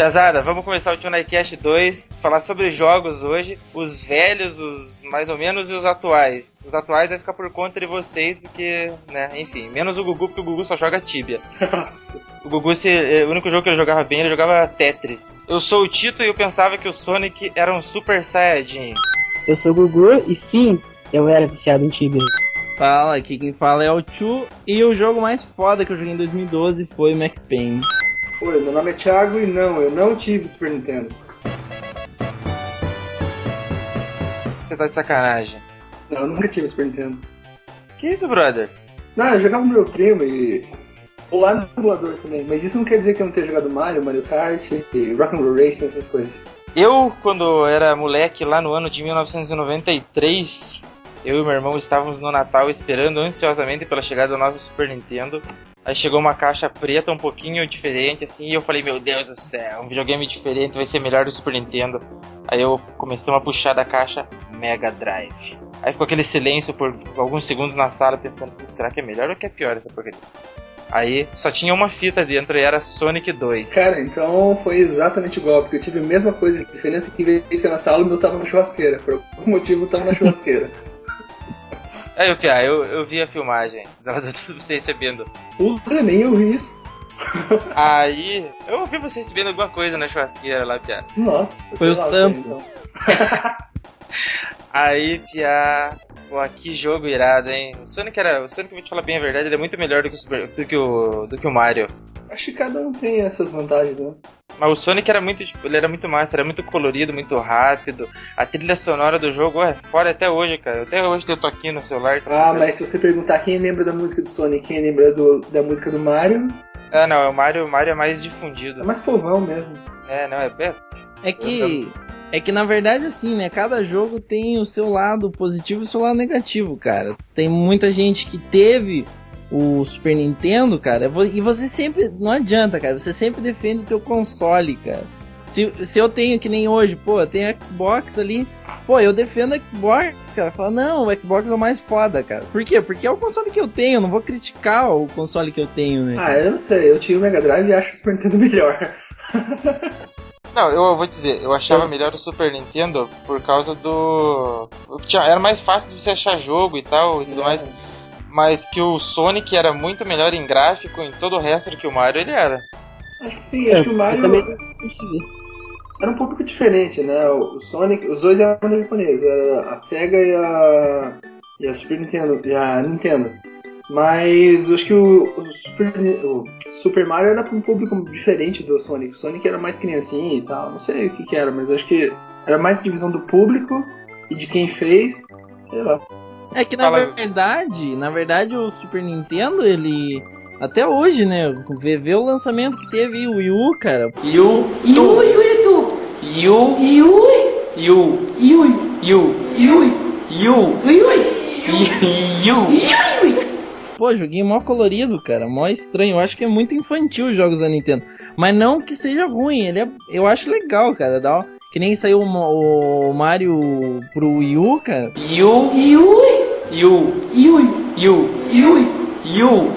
Pesada, vamos começar o Tunecast 2, falar sobre jogos hoje, os velhos, os mais ou menos e os atuais. Os atuais vai ficar por conta de vocês, porque, né, enfim, menos o Gugu, porque o Gugu só joga Tibia. o Gugu, se, é, o único jogo que ele jogava bem, ele jogava Tetris. Eu sou o Tito e eu pensava que o Sonic era um Super Saiyajin. Eu sou o Gugu e sim, eu era viciado em Tibia. Fala, aqui quem fala é o Chu e o jogo mais foda que eu joguei em 2012 foi Max Payne. Oi, meu nome é Thiago e não, eu não tive Super Nintendo. Você tá de sacanagem. Não, eu nunca tive Super Nintendo. Que isso, brother? Não, eu jogava com meu primo e. Ou lá no emulador também, mas isso não quer dizer que eu não tenha jogado Mario, Mario Kart, e Rock'n'Roll Racing, essas coisas. Eu, quando era moleque, lá no ano de 1993, eu e meu irmão estávamos no Natal esperando ansiosamente pela chegada do nosso Super Nintendo. Aí chegou uma caixa preta um pouquinho diferente, assim, e eu falei, meu Deus do céu, um videogame diferente vai ser melhor do Super Nintendo. Aí eu comecei a puxar da caixa Mega Drive. Aí ficou aquele silêncio por alguns segundos na sala, pensando, será que é melhor ou que é pior essa porcaria? Aí só tinha uma fita dentro e era Sonic 2. Cara, então foi exatamente igual, porque eu tive a mesma coisa, a diferença é que em vez de ser na sala, o meu tava na churrasqueira. Por algum motivo tava na churrasqueira. Aí o Pia, eu, eu vi a filmagem você recebendo. Puta, nem eu vi isso. Aí, eu ouvi você recebendo alguma coisa na churrasqueira lá, Pia. Nossa, Foi o sampo. então. Aí, Pia, pô, que jogo irado, hein? O Sonic era. O Sonic, vou te falar bem a verdade, ele é muito melhor do que o, Super- do que o, do que o Mario. Acho que cada um tem essas vantagens, né? Mas o Sonic era muito, tipo, ele era muito massa, era muito colorido, muito rápido. A trilha sonora do jogo é fora até hoje, cara. Até hoje eu tô aqui no celular. Ah, mas se você perguntar quem lembra da música do Sonic, quem lembra do, da música do Mario, Ah, não, o Mario, o Mario é mais difundido. é mais povão mesmo. É, não, é, é É que. É que na verdade, assim, né? Cada jogo tem o seu lado positivo e o seu lado negativo, cara. Tem muita gente que teve o Super Nintendo, cara, e você sempre. Não adianta, cara. Você sempre defende o teu console, cara. Se, se eu tenho que nem hoje, pô, eu tenho Xbox ali, pô, eu defendo Xbox, cara. Fala, não, o Xbox é o mais foda, cara. Por quê? Porque é o console que eu tenho, não vou criticar o console que eu tenho, né? Ah, eu não sei, eu tinha o Mega Drive e acho o Super Nintendo melhor. Não, eu vou dizer, eu achava melhor o Super Nintendo por causa do. Era mais fácil de você achar jogo e tal e tudo mais. Mas que o Sonic era muito melhor em gráfico, em todo o resto do que o Mario ele era. Acho que sim, acho que o eu Mario também era um pouco diferente, né? O Sonic, os dois eram japoneses, era a Sega e a, e a Super Nintendo, e a Nintendo. Mas eu acho que o, o Super, o Super Mario era para um público diferente do Sonic. O Sonic era mais criancinha e tal, não sei o que que era, mas acho que era mais divisão do público e de quem fez, sei lá. É que na Fala. verdade, na verdade o Super Nintendo, ele até hoje, né, vê, vê o lançamento que teve o Wii U, cara. You, tu, you, you, you, you, you, you, Pô, joguinho mó colorido, cara, mó estranho. Eu acho que é muito infantil os jogos da Nintendo. Mas não que seja ruim, ele é, eu acho legal, cara. Dá, que nem saiu o, o Mario pro Wii U, cara. you, you, you, you, you, you,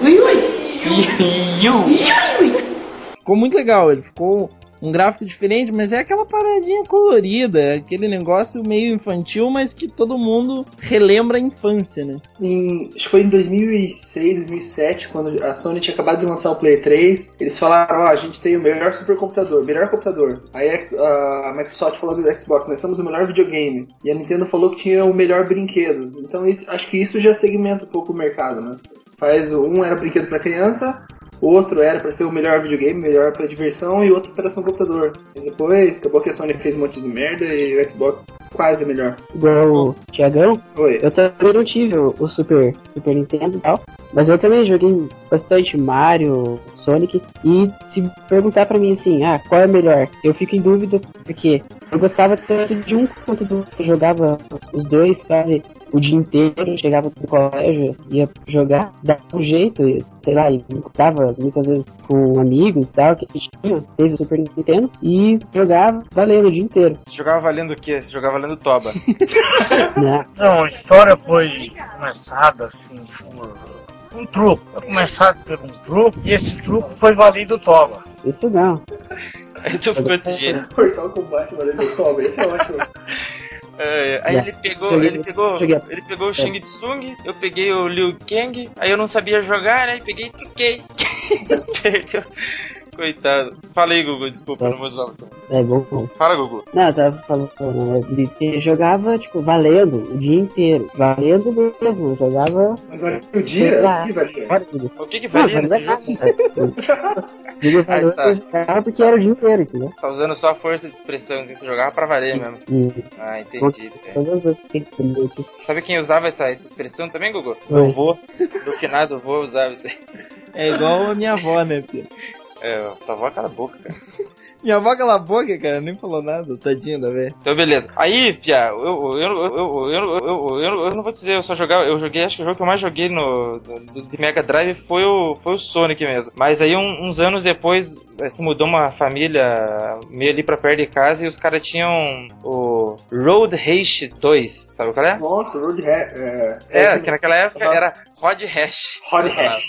Ficou muito legal, ele ficou um gráfico diferente, mas é aquela paradinha colorida, aquele negócio meio infantil, mas que todo mundo relembra a infância, né? Em, acho que foi em 2006, 2007, quando a Sony tinha acabado de lançar o Play 3, eles falaram, ó, a gente tem o melhor supercomputador, melhor computador. Aí a, a Microsoft falou do Xbox, nós temos o melhor videogame. E a Nintendo falou que tinha o melhor brinquedo. Então isso- acho que isso já segmenta um pouco o mercado, né? Faz, um era brinquedo para criança, outro era para ser o melhor videogame, melhor para diversão, e outro para ser um computador. E depois acabou que a Sony fez um monte de merda e o Xbox quase melhor. igual o Thiagão, Oi. eu também não tive o, Super, Super Nintendo e tal, mas eu também joguei bastante Mario, Sonic, e se perguntar pra mim assim, ah, qual é melhor? Eu fico em dúvida, porque eu gostava tanto de um quanto do outro, eu jogava os dois, sabe? O dia inteiro, chegava do colégio, ia jogar, dava um jeito, sei lá, e tava muitas vezes com amigos e tal, que tinha, teve o Super Nintendo, e jogava valendo o dia inteiro, Você jogava valendo o quê? Você jogava valendo Toba. né? Não, a história foi começada assim por um truco. Foi começado por um truco e esse truco foi valido toba. Isso não. Aí tu ficou desse jeito. Mortal Kombat valendo cobra, esse é ótimo. É, aí ele pegou, Cheguei- ele pegou, cheguei. ele pegou o Shang Tsung, eu peguei o Liu Kang, aí eu não sabia jogar, né? Peguei e truquei. Perdeu. Coitado. Fala aí, Gugu, desculpa, eu não vou usar você. É bom. Fala, Gugu. Não, eu tava falando né, de que jogava, tipo, valendo o dia inteiro. Valendo mesmo, eu jogava Mas olha, o dia, Ah. o que valia? O que que Não, valia não é nesse nada. Digo valendo, tá. eu jogava porque era o dia inteiro, entendeu? Tá usando só a força de expressão, que você jogava pra valer mesmo. E Ah, entendi. é. Sabe quem usava essa, expressão também, Gugu? Meu avô. Do que nada, usava isso aí. É igual a minha avó, né, filho? É, tua avó cala a boca, cara. Minha avó cala a boca, cara, nem falou nada, tadinho da velha. Então beleza. Aí, Pia, eu, eu, eu, eu, não vou te dizer, eu só jogava, eu joguei, acho que o jogo que eu mais joguei no de Mega Drive foi o, foi o Sonic mesmo. Mas aí uns anos depois eh, se mudou uma família meio ali pra perto de casa e os caras tinham o Road Race 2. Sabe qual é? Nossa, Road Rash. Eh, é, é, que naquela época era Rod Rash. Rod Rash.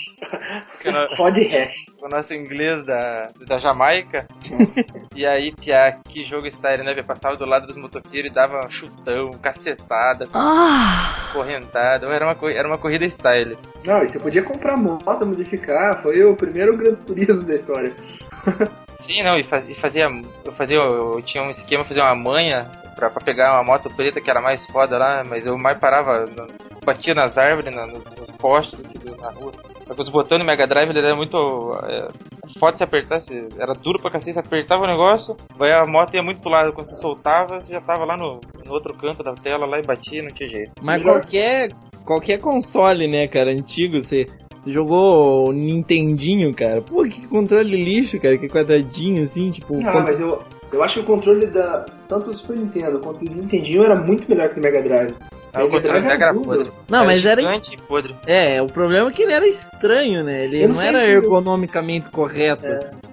Rod Rash o nosso inglês da, da Jamaica. e aí, Pia, que jogo style, né? velho? Passava do lado dos motoqueiros e dava um chutão, cacetada, correntada. Era uma, era uma corrida style. Não, e você podia comprar moto, modificar. Foi o primeiro Gran Turismo da história. Sim, não, e, faz- e fazia. Eu fazia. Eu tinha um esquema, fazia uma manha pra, pra pegar uma moto preta que era mais foda lá, mas eu mais parava, batia nas árvores, na- nos, nos postes na rua. Só que os botões do Mega Drive ele era muito. É, foda se apertasse, era duro pra cacete, você apertava o negócio, vai a moto ia muito pro lado, quando você soltava, você já tava lá no, no outro canto da tela lá e batia, não tinha jeito. Mas Melhor. qualquer, qualquer console, né, cara, antigo, você jogou o Nintendinho, cara. Pô, que controle lixo, cara, que quadradinho, assim, tipo... Ah, con- mas eu, eu acho que o controle da tanto do Super Nintendo quanto do Nintendinho era muito melhor que o Mega Drive. Aí o controle Drive Mega era podre. Não, mas era- gigante e podre. É, o problema é que ele era estranho, né? Ele Eu não, não era ergonomicamente correto.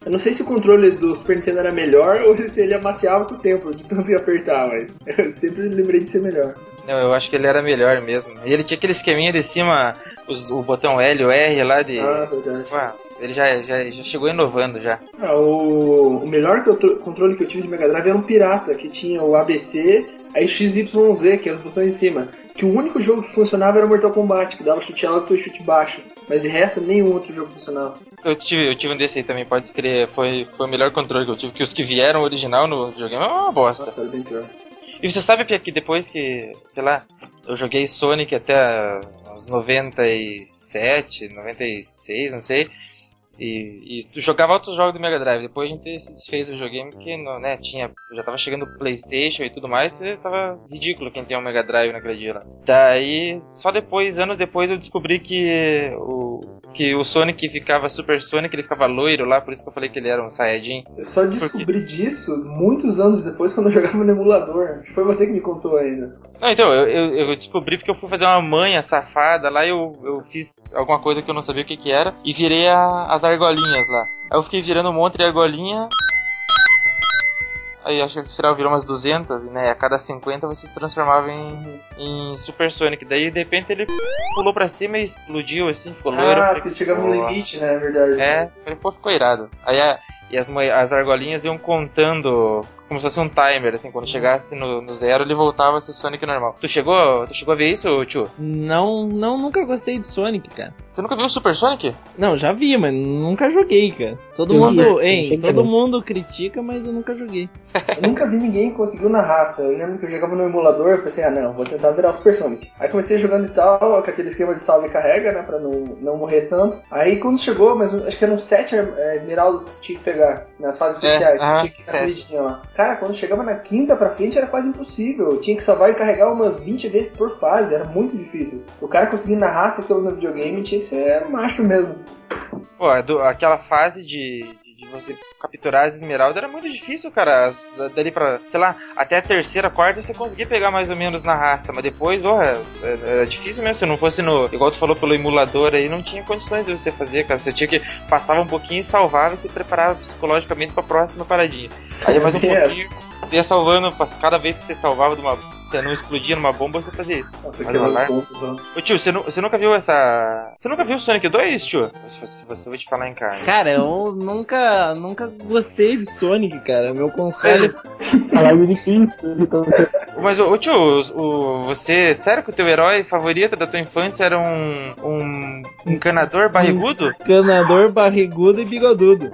Eu não sei se o controle do Super Nintendo era melhor ou se ele amaciava com o tempo, de tanto que apertar, mas eu sempre lembrei de ser melhor. Não, eu acho que ele era melhor mesmo. E ele tinha aquele esqueminha de cima, os- o botão L, o R lá de. Ah, verdade. Ué, ele já, já, já chegou inovando já. Ah, o, o melhor contro- controle que eu tive de Mega Drive era um pirata, que tinha o ABC, aí XYZ, que eram os botões em cima. Que o único jogo que funcionava era Mortal Kombat, que dava chute alto e chute baixo. Mas de resto, nenhum outro jogo funcionava. Eu tive, eu tive um desse aí também, pode escrever. Foi, foi o melhor controle que eu tive, que os que vieram original no videogame é uma bosta. Nossa, bem pior. E você sabe, que depois que, sei lá, eu joguei Sonic até uns 97, 96, não sei. E, e jogava outros jogos do Mega Drive. Depois a gente se desfez do videogame porque não, né, tinha, já tava chegando o Playstation e tudo mais, e tava ridículo quem tem um Mega Drive naquele dia lá. Daí, só depois, anos depois, eu descobri que o, que o Sonic ficava Super Sonic, ele ficava loiro lá, por isso que eu falei que ele era um Saiyajin. Eu só descobri disso muitos anos depois, quando eu jogava no emulador. Foi você que me contou ainda. Não, então, eu, eu, eu descobri porque eu fui fazer uma manha safada lá eu, eu fiz alguma coisa que eu não sabia o que que era e virei a- as argolinhas lá. Aí eu fiquei virando um monte de argolinha. Aí acho que será virou umas 200, né? A cada 50 você se transformava em, em Super Sonic. Daí de repente ele pulou pra cima e explodiu assim, ficou loiro. Ah, porque chegava no limite, né? É verdade. É, falei, pô, ficou irado. Aí a- e as, as argolinhas iam contando como se fosse um timer, assim, quando chegasse no, no zero ele voltava a ser Sonic normal. Tu chegou, tu chegou a ver isso, tio? Não, não, nunca gostei de Sonic, cara. Você nunca viu o Super Sonic? Não, já vi, mas nunca joguei, cara. Todo Eu mundo, vi, hein, todo mundo critica, mas eu nunca joguei. Eu nunca vi ninguém que conseguiu na raça. Eu lembro que eu jogava no emulador, eu pensei, ah não, vou tentar virar o Super Sonic. Aí comecei jogando e tal, com aquele esquema de salve e carrega, né, pra não, não morrer tanto. Aí quando chegou, mas acho que eram sete é, esmeraldas que tinha que pegar nas fases É, especiais, aham, tinha que ir na é. lá. Cara, quando chegava na quinta pra frente era quase impossível. Tinha que salvar e carregar umas 20 vezes por fase, era muito difícil. O cara conseguir na raça aquilo no videogame tinha que ser macho mesmo. Pô, aquela fase de, de- você capturar as esmeraldas era muito difícil, cara. As- Dali pra, sei lá, até a terceira, quarta você conseguia pegar mais ou menos na raça, mas depois, ó, é, é- era difícil mesmo. Se não fosse no, igual tu falou pelo emulador aí, não tinha condições de você fazer, cara. Você tinha que passava um pouquinho e salvava e se preparava psicologicamente pra próxima paradinha. Aí mais um É. pouquinho, ia salvando, cada vez que você salvava de uma você não explodia numa bomba, você fazia isso. Nossa, Mas que o alarme- pontos, ó. Ô tio, você, nu- você nunca viu essa. Você nunca viu o Sonic 2, tio? Se você, se você eu vou te falar em casa. Cara, eu nunca, nunca gostei de Sonic, cara. Meu console. Alarme de 15. Então, Mas, ô, tio, o, o- você. Sério que o teu herói favorito da tua infância era um. um encanador barrigudo? Canador barrigudo e bigodudo.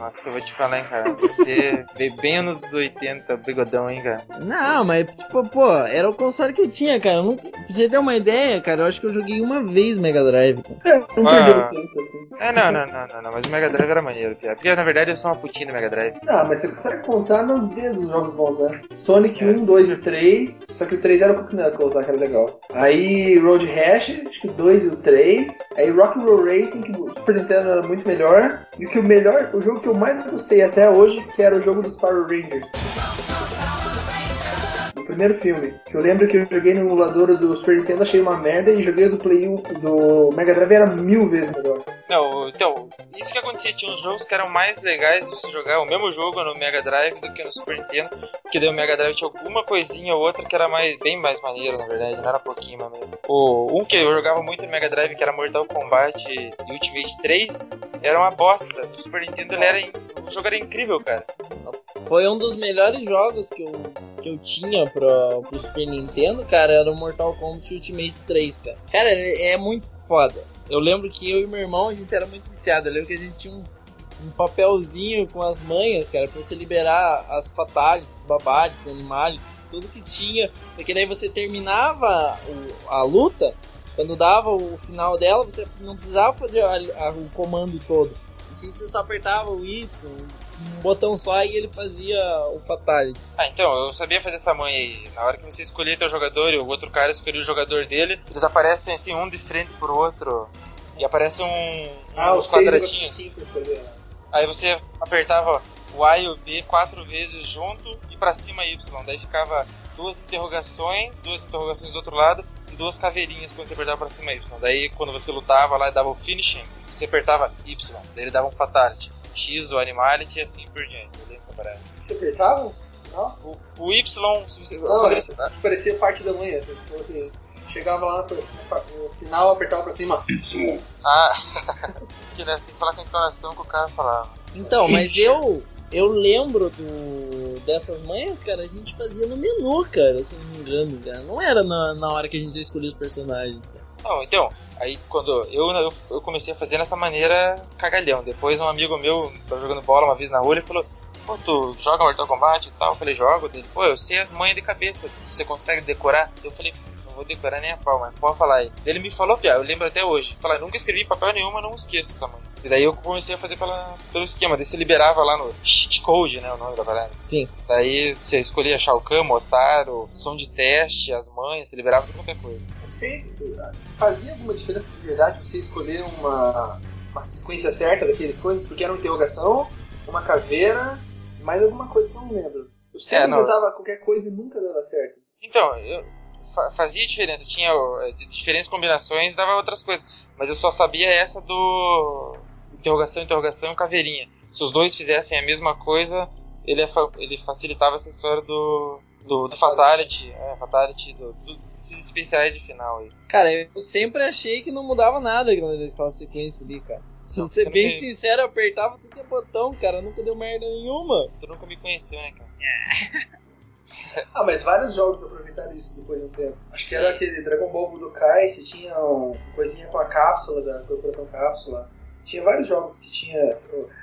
Nossa, eu vou te falar, hein, cara. Você veio bem anos 80, bigodão, hein, cara. Não, mas, tipo, pô, era o console que eu tinha, cara. Eu Não, pra você ter uma ideia, cara, eu acho que eu joguei uma vez Mega Drive. cara. Não Ah. perdeu tempo, assim. É, não, não, não, não, não, mas o Mega Drive era maneiro, Pia. Porque na verdade eu sou uma putinha do Mega Drive. Ah, mas você consegue contar nos dedos os jogos bons, né? Sonic 1, 2 e 3, só que o 3 era o Cook Knuckles lá, que era legal. Aí Road Rash, acho que o 2 e o 3. Aí Rock'n'Roll Racing, que o Super Nintendo era muito melhor. E o que o melhor, o jogo que eu mais gostei até hoje, que era o jogo dos Power Rangers. O primeiro filme, que eu lembro que eu joguei no emulador do Super Nintendo, achei uma merda, e joguei do Play 1 do Mega Drive era mil vezes melhor. Não, então, isso que acontecia, tinha uns jogos que eram mais legais de se jogar o mesmo jogo no Mega Drive do que no Super Nintendo, porque daí o Mega Drive tinha alguma coisinha ou outra que era mais, bem mais maneiro, na verdade, não era pouquinho mas mesmo. O, um que eu jogava muito no Mega Drive, que era Mortal Kombat e Ultimate 3, era uma bosta. No Super Nintendo ele era, o jogo era incrível, cara. Foi um dos melhores jogos que eu, que eu tinha pro, pro Super Nintendo, cara, era o Mortal Kombat Ultimate 3, cara. Cara, é, é muito foda. Eu lembro que eu e meu irmão, a gente era muito viciado. Eu lembro que a gente tinha um, um papelzinho com as manhas, cara, pra você liberar as fatales, babados, animais, tudo que tinha. Porque daí você terminava o- a luta, quando dava o final dela, você não precisava fazer a- a- o comando todo. Assim, você só apertava o Y, um botão só e ele fazia o fatality. Ah, então, eu sabia fazer essa manha aí. Na hora que você escolhia teu jogador e o outro cara escolhia o jogador dele, eles aparecem assim, um de frente pro outro. E aparece um, Ah, uns os quadradinhos. escolher, né? Aí você apertava o A e o B quatro vezes junto e pra cima Y. Daí ficava duas interrogações, duas interrogações do outro lado e duas caveirinhas quando você apertava pra cima Y. Daí quando você lutava lá e dava o finishing, você apertava Y. Daí ele dava um fatality. X, o animality e assim por diante. Eu lembro dessa parada. Você apertava? Não? O, o Y, se você, Não, parecia parte da manhã. assim, tipo assim, chegava lá no, no final, apertava pra cima. Ah, que né, tem que falar com a entonação que o cara falava. Então, mas eu eu lembro do dessas manhas, cara, a gente fazia no menu, cara, se eu não me engano, cara. Não era na, na hora que a gente escolhia os personagens. Não, então, aí quando eu, eu, eu comecei a fazer dessa maneira cagalhão. Depois um amigo meu tava jogando bola uma vez na rua e falou, pô, tu joga Mortal Kombat e tal? Eu falei, jogo. Dele, pô, eu sei as manhas de cabeça, você consegue decorar? Eu falei, não vou decorar nem a pau, mas pode falar aí. Ele me falou, Pia, eu lembro até hoje. Falar, nunca escrevi papel nenhum, mas não esqueço essa manha. E daí eu comecei a fazer pela, pelo esquema, daí você liberava lá no cheat code, né, o nome da parada. Sim. Daí você escolhia Shao Kahn, Motaro, som de teste, as manhas, você liberava qualquer coisa. Você fazia alguma diferença de verdade você escolher uma, uma sequência certa daquelas coisas? Porque era uma interrogação, uma caveira, mais alguma coisa que eu não lembro. Eu sempre É, não. tentava qualquer coisa e nunca dava certo. Então, eu fa- fazia diferença, tinha de diferentes combinações, dava outras coisas, mas eu só sabia essa do interrogação, interrogação e caveirinha. Se os dois fizessem a mesma coisa, ele, ele facilitava essa história do, do, do Fatality, é, Fatality, do, do, especiais de final aí. Cara, eu sempre achei que não mudava nada naquela sequência ali, cara. Se Não, ser bem sincero, eu apertava tudo que é botão, cara. Nunca deu merda nenhuma. Tu nunca me conheceu, né, cara? Ah, mas vários jogos aproveitaram isso depois de um tempo. Acho que era aquele Dragon Ball Budokai, você tinha um, coisinha com a cápsula da Corporação Cápsula. Tinha vários jogos que tinha.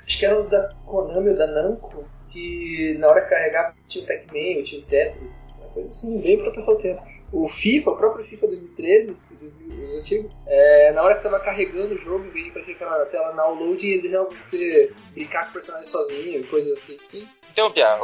Acho que eram os da Konami ou da Namco, que na hora que carregava tinha o Pac-Man tinha o Tetris. Uma coisa assim, bem pra passar o tempo. O FIFA, o próprio FIFA 2013, o 2000, o antigo, é, na hora que tava carregando o jogo, em de aparecer aquela tela download, ele deixava você brincar com o personagem sozinho, coisas assim. Então, Pia,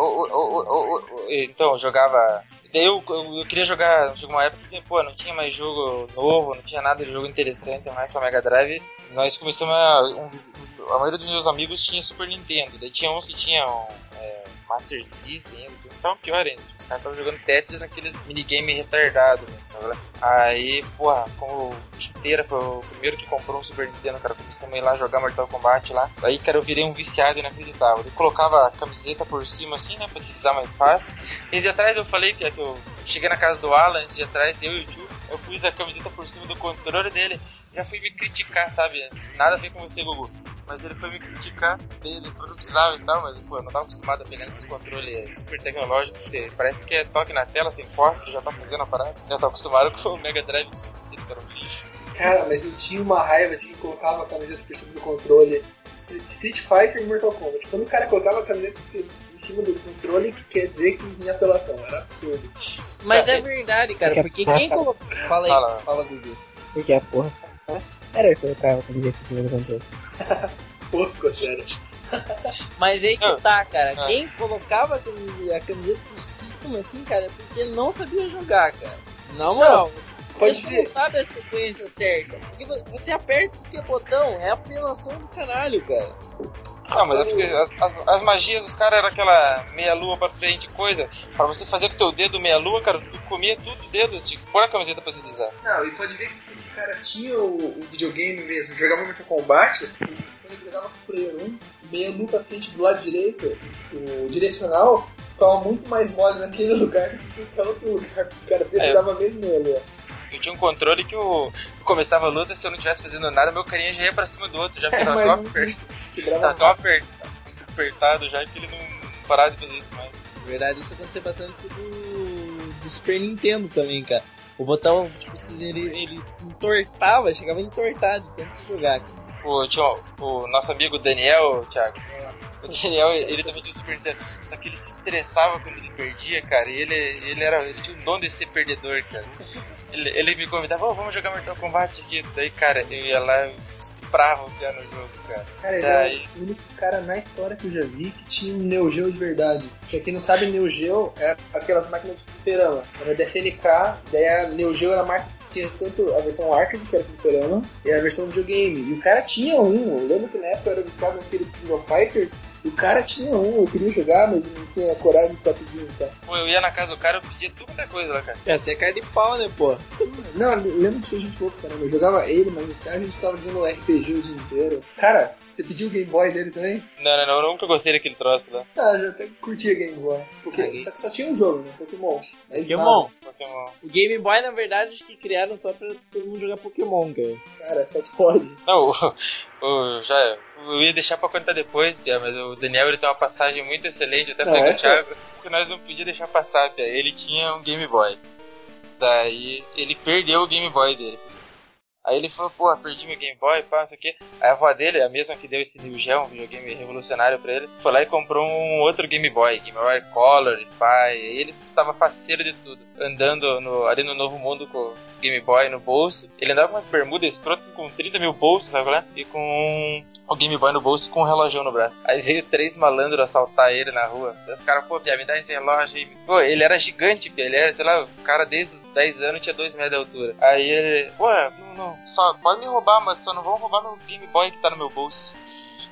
então, jogava. Daí eu, eu, eu queria jogar, uma época que, pô, não tinha mais jogo novo, não tinha nada de jogo interessante, mais pra Mega Drive. Nós começamos a. um- a maioria dos meus amigos tinha Super Nintendo, daí tinha uns que tinham é, Master System uns estavam pior ainda. Os caras estavam jogando Tetris naqueles minigame retardado, né? Aí, porra, como chuteira foi o primeiro que comprou um Super Nintendo, cara, começamos a ir lá jogar Mortal Kombat lá. Aí, cara, eu virei um viciado inacreditável. Eu colocava a camiseta por cima assim, né, pra deslizar mais fácil. Esse atrás eu falei que, é que eu cheguei na casa do Alan de atrás, eu e o tio, eu pus a camiseta por cima do controle dele, já fui me criticar, sabe? Nada a ver com você, Gugu. Mas ele foi me criticar, ele falou que eu precisava e tal, mas pô, eu não tava acostumado a pegar nesses controles super tecnológicos, você parece que é toque na tela, tem fósforo, já tá fazendo a parada. Já tô acostumado com o Mega Drive que era um lixo. Cara, mas eu tinha uma raiva de quem colocava a camiseta por cima do controle. Street Fighter e Mortal Kombat. Quando o cara colocava a camiseta em cima do controle, quer dizer que vinha apelação. Era absurdo. Mas é verdade, cara, porque quem colocou. Fala aí, Fala. fala, Gugu. Porque a porra. Era eu que colocava a camiseta em cima do. Pô, cocheira. Mas aí que Ah. tá, cara. Ah. Quem colocava a camiseta, a camiseta por cima assim, cara, é porque não sabia jogar, cara. Não, não. Pode você não sabe a sequência certa. Porque vo- você aperta qualquer botão, é apelação do caralho, cara. Não, mas é porque as, as- as magias dos caras eram aquela meia-lua pra frente, coisa. Pra você fazer com o teu dedo meia-lua, cara, tu comia tudo o dedo, tinha que pôr a camiseta pra deslizar. Não, e pode ver que o cara tinha o, o videogame mesmo, jogava Mortal Kombat, quando ele jogava com o Player 1, meia lua pra frente do lado direito, o direcional ficava muito mais mole naquele lugar do que em qualquer outro lugar. O cara dele É. mesmo lua. Eu tinha um controle que eu começava a luta, se eu não tivesse fazendo nada, meu carinha já ia pra cima do outro, já porque É, tão aper- tava tão aper- apertado já que ele não parava de fazer isso mais. Na verdade, isso aconteceu bastante do, do Super Nintendo também, cara. O botão, tipo, se ele, ele entortava, chegava a entortar de tanto jogar. O, tinha o, nosso amigo Daniel, Thiago. O Daniel, ele também tinha o Super Nintendo. Só que ele se estressava quando ele perdia, cara. E ele, ele, era, ele tinha o dom de ser perdedor, cara. Ele, ele me convidava, "Ô, vamos jogar Mortal Kombat aqui. Daí, cara, eu ia lá e estuprava o pior no jogo, cara. Cara, ele Daí- é o único cara na história que eu já vi que tinha um Neo Geo de verdade. Pra quem não sabe, Neo Geo é aquelas máquinas de fliperama. Era da SNK, daí a Neo Geo era a marca tinha tanto a versão arcade, que era fliperama, e a versão videogame. E o cara tinha um, eu lembro que na época era viciado naquele King of Fighters, o cara tinha um, eu queria jogar, mas não tinha coragem de ficar pedindo, tá? Pô, eu ia na casa do cara, eu pedia tudo quanto é coisa lá, cara. É, você é cara de pau, né, pô? Não, eu lembro que a gente louco, caramba. Eu jogava ele, mas os caras a gente tava jogando RPG o dia inteiro. Cara, você pediu o Game Boy dele também? Não, não, não, eu nunca gostei daquele troço lá. Ah, eu já até curtia Game Boy. Porque Ah, só, que só tinha um jogo, né? Pokémon. Mas Pokémon. Pokémon. O Game Boy, na verdade, acho que criaram só pra todo mundo jogar Pokémon, cara. Cara, só que pode. Não, o- já, eu ia deixar pra contar depois, Pia, mas o Daniel ele tem uma passagem muito excelente, até falei com é, o Thiago que nós não podíamos deixar passar, Pia. Ele tinha um Game Boy. Daí ele perdeu o Game Boy dele. Aí ele falou, pô, perdi meu Game Boy, pá, não sei o quê. Aí a avó dele, a mesma que deu esse New Geo, um videogame revolucionário pra ele, foi lá e comprou um outro Game Boy, Game Boy Color, pá. E ele tava faceiro de tudo. Andando no- ali no Novo Mundo com o Game Boy no bolso. Ele andava com umas bermudas escrotas com 30 mil bolsos, sabe lá? E com o Game Boy no bolso com um relógio no braço. Aí veio três malandros assaltar ele na rua. Os caras, pô, Pia, me dá esse relógio aí. Pô, ele era gigante, Pia. Ele era, sei lá, o cara desde os 10 anos tinha 2 metros de altura. Aí ele, pô, não, não, só pode me roubar, mas só não vão roubar meu Game Boy que tá no meu bolso.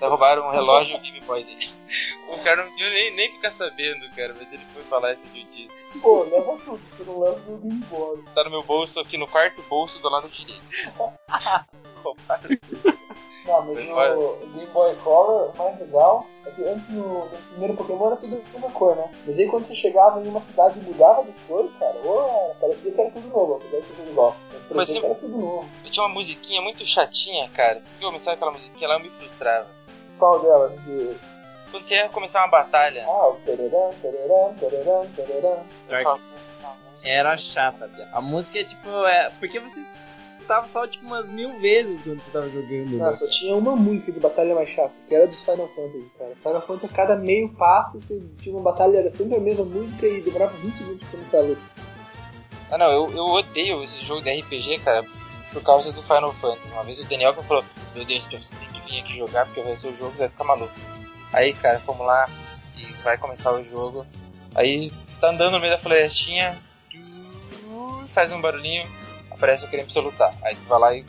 Daí roubaram um relógio e o Game Boy dele. O cara não tinha nem, nem ficar sabendo, cara, mas ele foi falar esse idiotice. Pô, leva tudo, você não leva meu Game Boy. Tá no meu bolso aqui, no quarto bolso do lado direito. Roubaram. Não, mas o Game Boy Color, o mais legal é que antes no, no primeiro Pokémon era tudo a mesma cor, né? Mas aí quando você chegava em uma cidade e mudava de cor, cara, ô, parecia que era tudo novo, apesar de ser tudo igual. Mas eu- era tudo novo. Tinha uma musiquinha muito chatinha, cara. Eu começava aquela musiquinha lá, eu me frustrava. Qual delas? De... Quando você ia começar uma batalha, Ah, o tererã, tererã, tererã, tererã. Era chata. A música é tipo. É, porque você escutava só tipo umas mil vezes quando você tava jogando. Né? só tinha uma música de batalha mais chata, que era dos Final Fantasy, cara. Final Fantasy, a cada meio passo, você tinha uma batalha, era sempre a mesma música e demorava 20 segundos pra começar a luta. Ah não, eu, eu odeio esse jogo de RPG, cara, por causa do Final Fantasy. Uma vez o Daniel que falou, meu Deus, você tem que vir aqui jogar porque vai ser o jogo, vai ficar maluco. Aí, cara, fomos lá e vai começar o jogo. Aí tá andando no meio da florestinha, faz um barulhinho, o creme pra você lutar. Aí tu vai lá e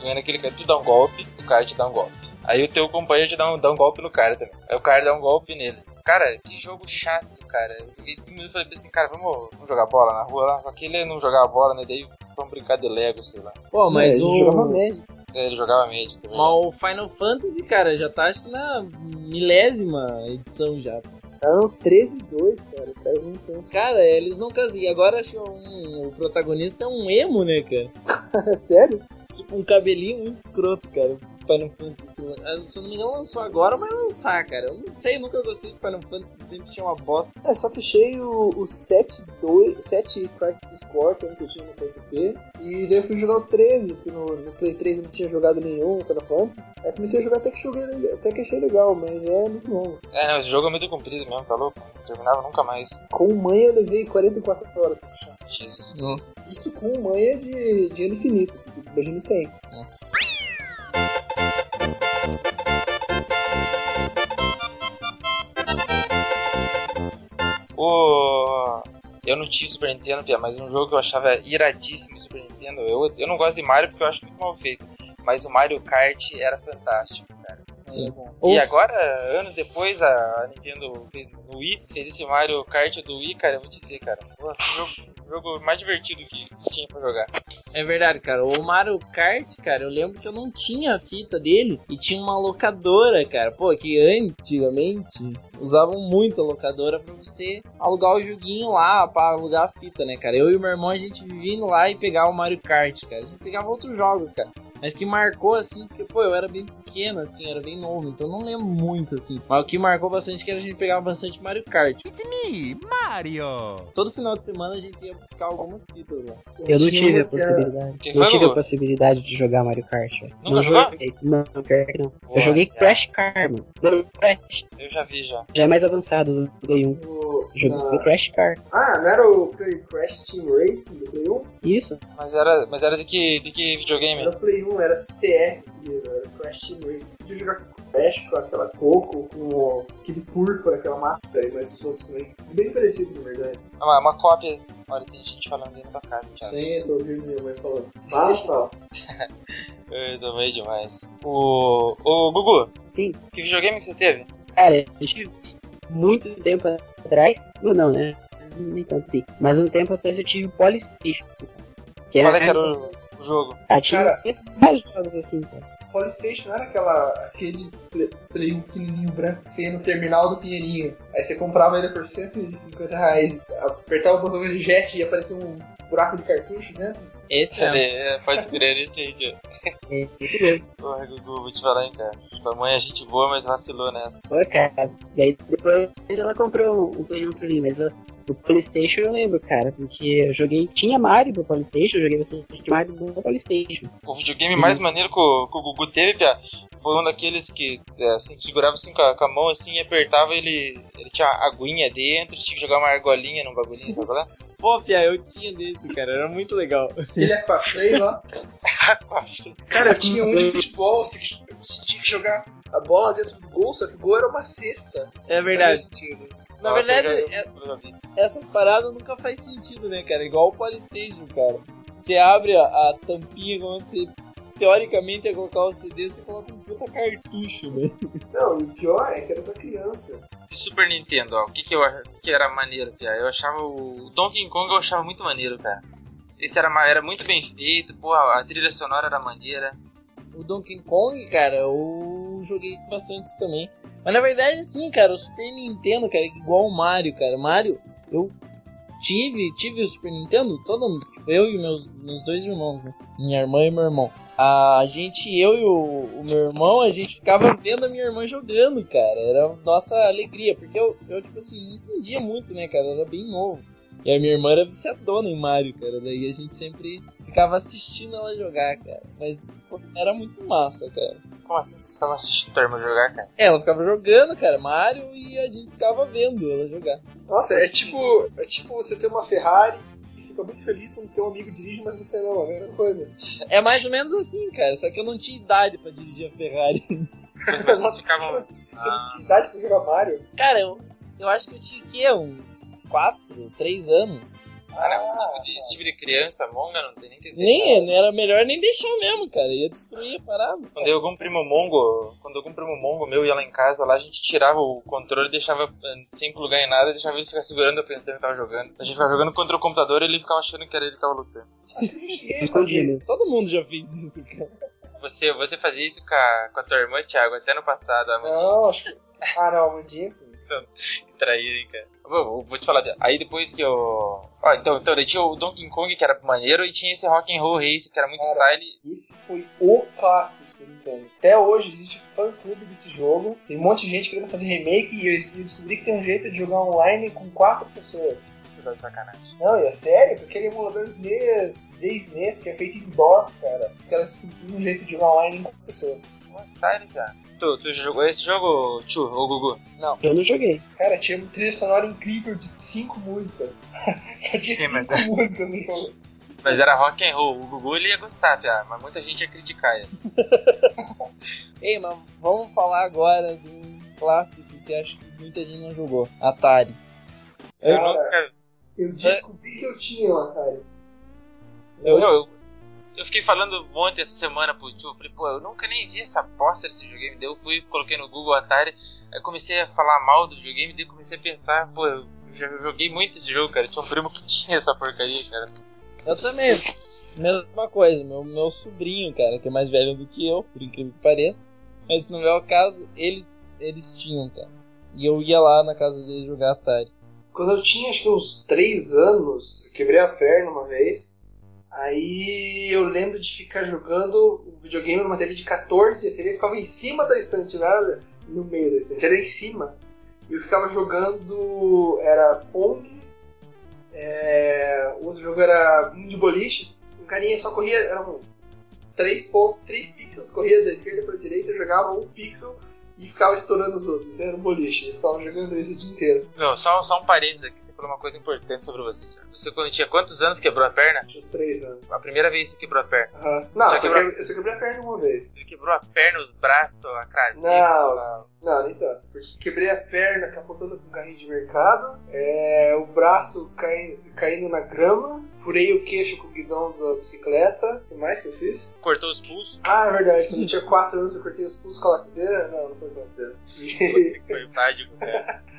ganha naquele cara, tu dá um golpe, o cara te dá um golpe. Aí o teu companheiro te dá um, dá um golpe no cara também. Aí o cara dá um golpe nele. Cara, que jogo chato, cara. Eu joguei 5 minutos e falei assim, cara, vamos, vamos jogar bola na rua lá. Só que ele não jogava bola, né? Daí vamos brincar de Lego, sei lá. Pô, mas É, gente jogava o. Magic. É, Ele jogava Magic, é Mas o Final Fantasy, cara, já tá acho que na milésima edição já. Não, 13 e 2, cara. Não estão. Cara, eles nunca. E agora acho que um, o protagonista é um emo, né, cara? Sério? Tipo, um cabelinho muito escroto, cara. Final Fantasy. Ah, Se não me engano, lançou agora, mas lançar, cara. Eu não sei, nunca gostei de Final Fantasy, sempre tinha uma bosta. É, só fechei o, o 7-2, 7 Crisis Core, que eu tinha no PSP, e daí eu fui jogar o 13, que no, no Play 3 eu não tinha jogado nenhum Final Fantasy. Aí comecei a jogar até que, joguei, até que achei legal, mas é muito longo. É, não, esse jogo é muito comprido mesmo, tá louco? Não terminava nunca mais. Com manha eu levei 44 horas pra fechar. Jesus. Isso com manha de, de ano infinito, imagina isso aí. Eu não tive Super Nintendo, mas um jogo que eu achava iradíssimo Super Nintendo. Eu, eu não gosto de Mario porque eu acho muito mal feito. Mas o Mario Kart era fantástico, cara. Sim. E agora, anos depois, a Nintendo fez no Wii, fez esse Mario Kart do Wii, cara, eu vou te dizer, cara. O jogo, o jogo mais divertido que tinha pra jogar. É verdade, cara. O Mario Kart, cara, eu lembro que eu não tinha a fita dele e tinha uma locadora, cara. Pô, que antigamente usavam muito a locadora pra você alugar o joguinho lá, pra alugar a fita, né, cara? Eu e o meu irmão, a gente vivia indo lá e pegava o Mario Kart, cara. A gente pegava outros jogos, cara. Mas que marcou, assim, porque, pô, eu era bem pequeno, assim, era bem novo, então eu não lembro muito, assim. Mas o que marcou bastante é que a gente pegava bastante Mario Kart. It's me, Mario! Todo final de semana a gente ia buscar algumas fitas lá. Eu não tive a possibilidade. Que Não tive a possibilidade de jogar Mario Kart, Não jogou? joguei. Não, não. Boa, Eu joguei. Crash Car, mano. Não, Crash. Eu já vi já. Já é mais avançado do Play 1. O- Joguei na- Crash Car. Ah, não era o Crash Team Racing do Play 1? Isso. Mas era, mas era de que, de que videogame? Era o Play 1, era CTR, era Crash Team Racing. Podia jogar com o Crash, com aquela Coco, com aquele púrpura, aquela máscara e mais os outros também. Bem parecido, na verdade. É uma, uma cópia. Olha, tem gente falando dentro da casa, Thiago. Sim, eu tô ouvindo minha mãe falando. Fala, fala. Eu tomei demais. O. O Gugu. Sim. Que videogame que você teve? Cara, eu tive muito tempo atrás. Não, não, né? Nem tanto assim. Mas um tempo atrás eu tive o Polystation. Que Qual é que era o jogo? Ah, tinha Cara. vários jogos assim, cara. Polystation era aquela, aquele Play- Play 1 pequenininho branco que você ia no terminal do Pinheirinho. Aí você comprava ele por 150 reais. Apertava o botão de jet e aparecia um buraco de cartucho dentro. Esse é. É, é, pode crer, Thiago. É, isso mesmo. Porra, Gugu, vou te falar, hein, cara. Tua mãe é gente boa, mas vacilou nessa. Pô, cara. E aí depois ela comprou um Play 1 pra mim, mas eu- o Polystation eu lembro, cara, porque eu joguei. Tinha Mario no Polystation, eu joguei bastante Mario no Polystation. O videogame mais maneiro que o, que o Gugu teve, Pia, foi um daqueles que é, assim, segurava assim com a, com a mão assim e apertava ele. Ele tinha aguinha dentro, tinha que jogar uma argolinha no bagulhinho, sabe lá? Pô, Pia, eu tinha desse, cara. Era muito legal. Ele é com a freio lá. Cara, eu tinha um de futebol, você tinha que jogar a bola dentro do gol, só que o gol era uma cesta. É verdade. Na Nossa, verdade, já- é- eu já vi. essa parada nunca faz sentido, né, cara? Igual o Polystation, cara. Você abre a, a tampinha quando você teoricamente ia colocar o CD, você coloca um puta cartucho, né? Não, o pior é que era pra criança. Super Nintendo, ó, o que que, eu, que era maneiro, Pia? Eu achava o Donkey Kong eu achava muito maneiro, cara. Esse era, era muito bem feito, pô, a trilha sonora era maneira. O Donkey Kong, cara, eu joguei bastante também. Mas na verdade, sim, cara, o Super Nintendo, cara, é igual o Mario, cara. Mario, eu tive, tive o Super Nintendo, todo mundo, eu e meus, meus dois irmãos, né? Minha irmã e meu irmão. A gente, eu e o, o meu irmão, a gente ficava vendo a minha irmã jogando, cara. Era nossa alegria, porque eu, eu, tipo assim, não entendia muito, né, cara? Era bem novo. E a minha irmã era viciadona em Mario, cara. Daí a gente sempre ficava assistindo ela jogar, cara. Mas pô, era muito massa, cara. Como assim vocês ficavam assistindo tua irmã jogar, cara? É, ela ficava jogando, cara, Mario, e a gente ficava vendo ela jogar. Nossa, é tipo, é tipo você ter uma Ferrari e fica muito feliz quando teu amigo dirige, mas você não, é a mesma coisa. É mais ou menos assim, cara. Só que eu não tinha idade pra dirigir a Ferrari. Mas vocês ficavam. Você não tinha idade pra jogar Mario. Cara, eu, eu acho que eu tinha o quê? Uns 4, 3 anos. Cara, esse tipo de criança, monga, não tem nem que dizer. Nem, era melhor nem deixar mesmo, cara. Ia destruir a parada. Quando eu algum primo mongo, quando algum primo mongo meu ia lá em casa, lá a gente tirava o controle, deixava eh, sem plugar em nada, deixava ele ficar segurando, eu pensando que tava jogando. A gente ficava jogando contra o computador e ele ficava achando que era ele que tava lutando. Escondido. Todo mundo já fez isso, cara. Você, você fazia isso com a, com a tua irmã, Thiago, até no passado, a mãe. Não, acho que. Ah, não, Amandinha sim. Traíra, hein, cara. Vou, vou te falar. Aí depois que eu. Ó, então, então tinha o Donkey Kong, que era maneiro, e tinha esse Rock and Roll Race, que era muito Cara, style. Esse foi o clássico do Nintendo. Até hoje existe fã clube desse jogo. Tem um monte de gente querendo fazer remake e eu descobri que tem um jeito de jogar online com quatro pessoas. Tá de sacanagem. Não, e é sério, porque aquele emulador SNES, SNES, que é feito em DOS, cara. Os caras descobriram um jeito de jogar online com quatro pessoas. Uma style, cara. Tu, tu jogou esse jogo, Tchu, ou Gugu? Não. Eu não joguei. Cara, tinha uma trilha sonora incrível de cinco músicas. Só tinha Sim, mas- cinco músicas no jogo. Mas era rock and roll. O Gugu ele ia gostar, tá? mas muita gente ia criticar ele. Ei, mas vamos falar agora de um clássico que acho que muita gente não jogou. Atari. Eu Cara, nunca. Eu descobri que eu tinha um Atari. Eu, eu, eu fiquei falando um monte essa semana pro tio. Falei, pô, eu nunca nem vi essa bosta desse videogame. Daí eu fui, coloquei no Google Atari. Aí comecei a falar mal do videogame. Daí comecei a pensar, pô, eu já joguei muito esse jogo, cara. Tinha um primo que tinha essa porcaria, cara. Eu também. Mesma coisa, meu, meu sobrinho, cara, que é mais velho do que eu, por incrível que pareça. Mas se não é o caso, ele, eles tinham, cara. E eu ia lá na casa deles jogar Atari. Quando eu tinha acho que uns 3 anos, eu quebrei a perna uma vez. Aí eu lembro de ficar jogando o videogame numa TV de 14 e a TV ficava em cima da estante, nada no meio da estante, era em cima. E eu ficava jogando. Era Pong, é, o outro jogo era de boliche. Um carinha só corria, eram 3 pontos, 3 pixels, corria da esquerda para a direita, jogava um pixel e ficava estourando os outros. Era um boliche, eu ficava jogando isso o dia inteiro. Não, só, só um parênteses aqui. Falou uma coisa importante sobre você. Você, quando tinha quantos anos, quebrou a perna? Tinha uns 3 anos. A primeira vez que quebrou a perna. Aham. Não, eu só, quebrou? eu só quebrei a perna uma vez. Ele quebrou a perna, os braços, a cravinha. Não. Não, nem tanto. Quebrei a perna capotando com um carrinho de mercado, é, o braço caindo, caindo na grama, furei o queixo com o guidão da bicicleta. O que mais que eu fiz? Cortou os pulsos. Ah, é verdade. Quando eu tinha 4 anos eu cortei os pulsos com a lapiseira. Não, não foi com a lapiseira. E- Foi o sádico, cara.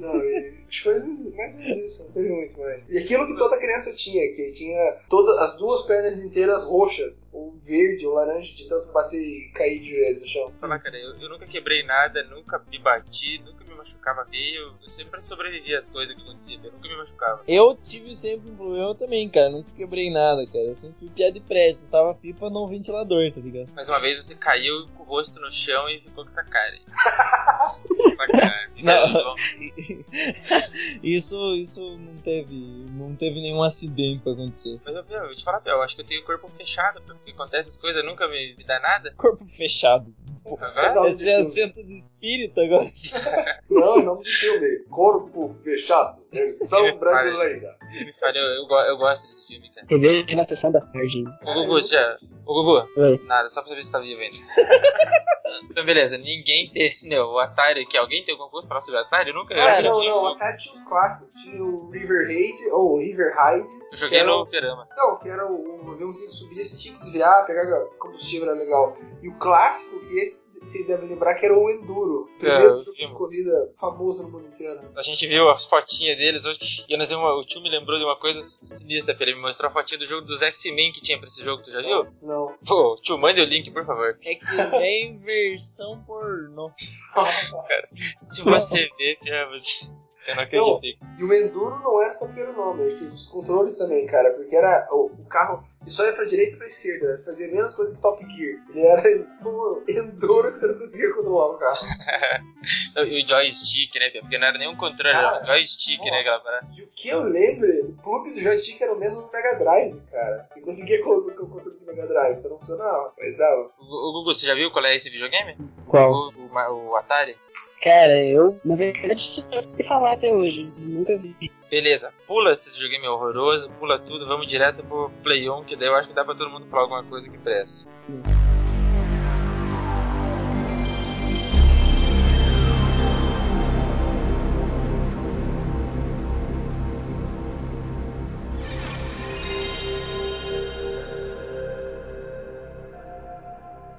Não, as coisas mais ou menos isso, não teve muito mais. E aquilo que toda criança tinha, que tinha todas as duas pernas inteiras roxas, ou verde, ou laranja, de tanto bater e cair de joelho no chão. falar, cara, eu, eu nunca quebrei nada, nunca me bati, nunca machucava feio. Eu sempre sobrevivi às coisas que aconteciam, eu nunca me machucava. Eu tive sempre um problema também, cara. Nunca quebrei nada, cara. Eu sempre fui piada de prédio. Tava pipa no ventilador, tá ligado? Mas uma vez você caiu com o rosto no chão e ficou com essa cara. Não. isso, isso não teve. Não teve nenhum acidente pra acontecer. Mas eu, eu vou te falar, eu acho que eu tenho o corpo fechado, porque acontece essas coisas, nunca me, me dá nada. Corpo fechado. Tá Não, Esse é assento de espírito agora. Não, em nome do filme. Corpo fechado. Versão brasileira. Me falha, eu, eu, eu gosto desse filme, cara. TV na sessão da tarde. Ô Gugu, já. Ô Gugu, Oi. nada, só pra saber se tá vivo ainda. então beleza, ninguém tem. Não, o Atari aqui, alguém tem alguma coisa pra falar sobre o Atari? Eu nunca Ah, eu não, não, um- até tinha os clássicos. Tinha o River Raid, ou River Raid. Eu joguei no o- Perama. Não, que era o, o aviãozinho que subia, você tinha que desviar, pegar combustível, era legal. E o clássico, que esse vocês devem lembrar, que era o Enduro. O É, primeiro jogo de corrida famoso no mundo inteiro. A gente viu as fotinhas deles hoje e nós uma- o tio me lembrou de uma coisa sinistra, pra ele me mostrou a fotinha do jogo dos X-Men que tinha pra esse jogo, tu já viu? Não. Pô, tio, mande o link, por favor. É que vem versão pornô. Se você ver, você... eu não acreditei. E o Enduro não era só pelo nome, os controles também, cara, porque era o, o carro que só ia pra direita e pra esquerda, né? fazia a mesma coisa que Top Gear. Ele era um Enduro que você não conseguia controlar o carro. E o joystick, né? Porque não era nenhum controle, era um joystick, né, nossa. aquela parada. E o que eu lembro, o clube do joystick era o mesmo do Mega Drive, cara. Você conseguia colocar o controle do Mega Drive, só não funcionava, mas dava. O, o Gugu, você já viu qual é esse videogame? Qual? O, o, o Atari? Cara, eu, na verdade, não sei falar até hoje. Nunca vi. Beleza, pula esse videogame horroroso, pula tudo, vamos direto pro Play 1, que daí eu acho que dá pra todo mundo falar alguma coisa que presta.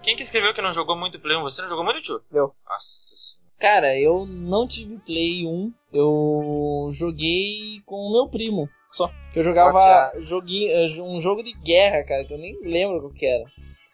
Quem que escreveu que não jogou muito Play 1? Você não jogou muito, tio? Eu. Nossa. Cara, eu não tive Play 1. Eu joguei com o meu primo. Só. Que eu jogava joguinho, um jogo de guerra, cara, que eu nem lembro o que era.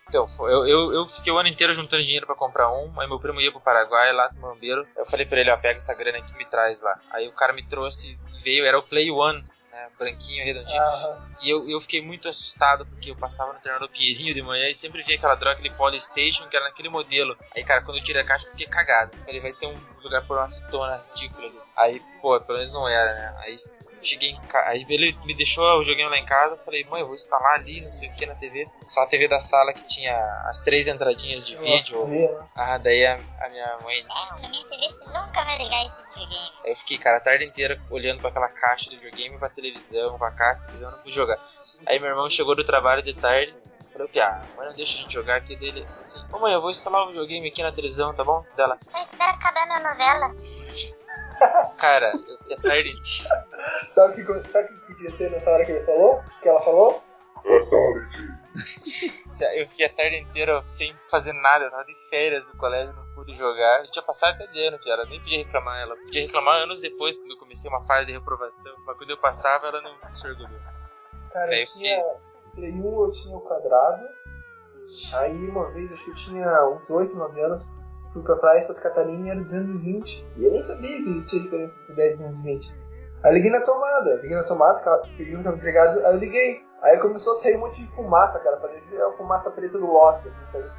Então, eu, eu, eu fiquei o ano inteiro juntando dinheiro pra comprar um, aí meu primo ia pro Paraguai, lá no Mambeiro. Eu falei pra ele, ó, pega essa grana aqui e me traz lá. Aí o cara me trouxe, veio, era o Play One, né, branquinho, redondinho. Aham. E eu, eu fiquei muito assustado porque eu passava no treinador Pinheirinho de manhã e sempre via aquela droga, aquele Polystation, que era naquele modelo. Aí, cara, quando eu tirei a caixa, eu fiquei cagado. Ele vai ter um lugar por uma acetona ridícula ali. Aí, pô, pelo menos não era, né? Aí cheguei em casa. Aí ele me deixou o joguinho lá em casa. Eu falei, mãe, eu vou instalar ali, não sei o que na TV. Só a TV da sala que tinha as três entradinhas de vídeo. Vê, né? Ah, daí a, a minha mãe. Não, na minha TV você nunca vai ligar esse videogame. Aí eu fiquei, cara, a tarde inteira olhando pra aquela caixa de videogame, pra televisão, pra cá, eu não fui jogar. Aí meu irmão chegou do trabalho de tarde, falou que, ah, mãe, não deixa a gente jogar aqui dele. Assim, ô mãe, eu vou instalar o videogame aqui na televisão, tá bom? Dela, Só espera acabar minha novela. Cara, eu fiquei a tarde inteira. Sabe o que, sabe que podia ser nessa hora que ele falou? Que ela falou? Eu fiquei a tarde inteira sem fazer nada, eu tava de férias do colégio, não pude jogar. Eu tinha passado até de ano, ela nem podia reclamar. Ela podia reclamar anos depois, quando eu comecei uma fase de reprovação. Mas quando eu passava, ela não se orgulhou. Cara, eu tinha. Play 1 eu tinha o quadrado. Aí uma vez, acho que eu tinha uns 8, 9 anos, fui pra praia Santa Catarina e era 220. E eu nem sabia que existia diferença entre 10 e 220. Aí liguei na tomada, liguei na tomada, peguei um tava desligado, aí eu liguei. Aí começou a sair um monte de fumaça, cara, parecia a fumaça preta do Lost, assim, sabe?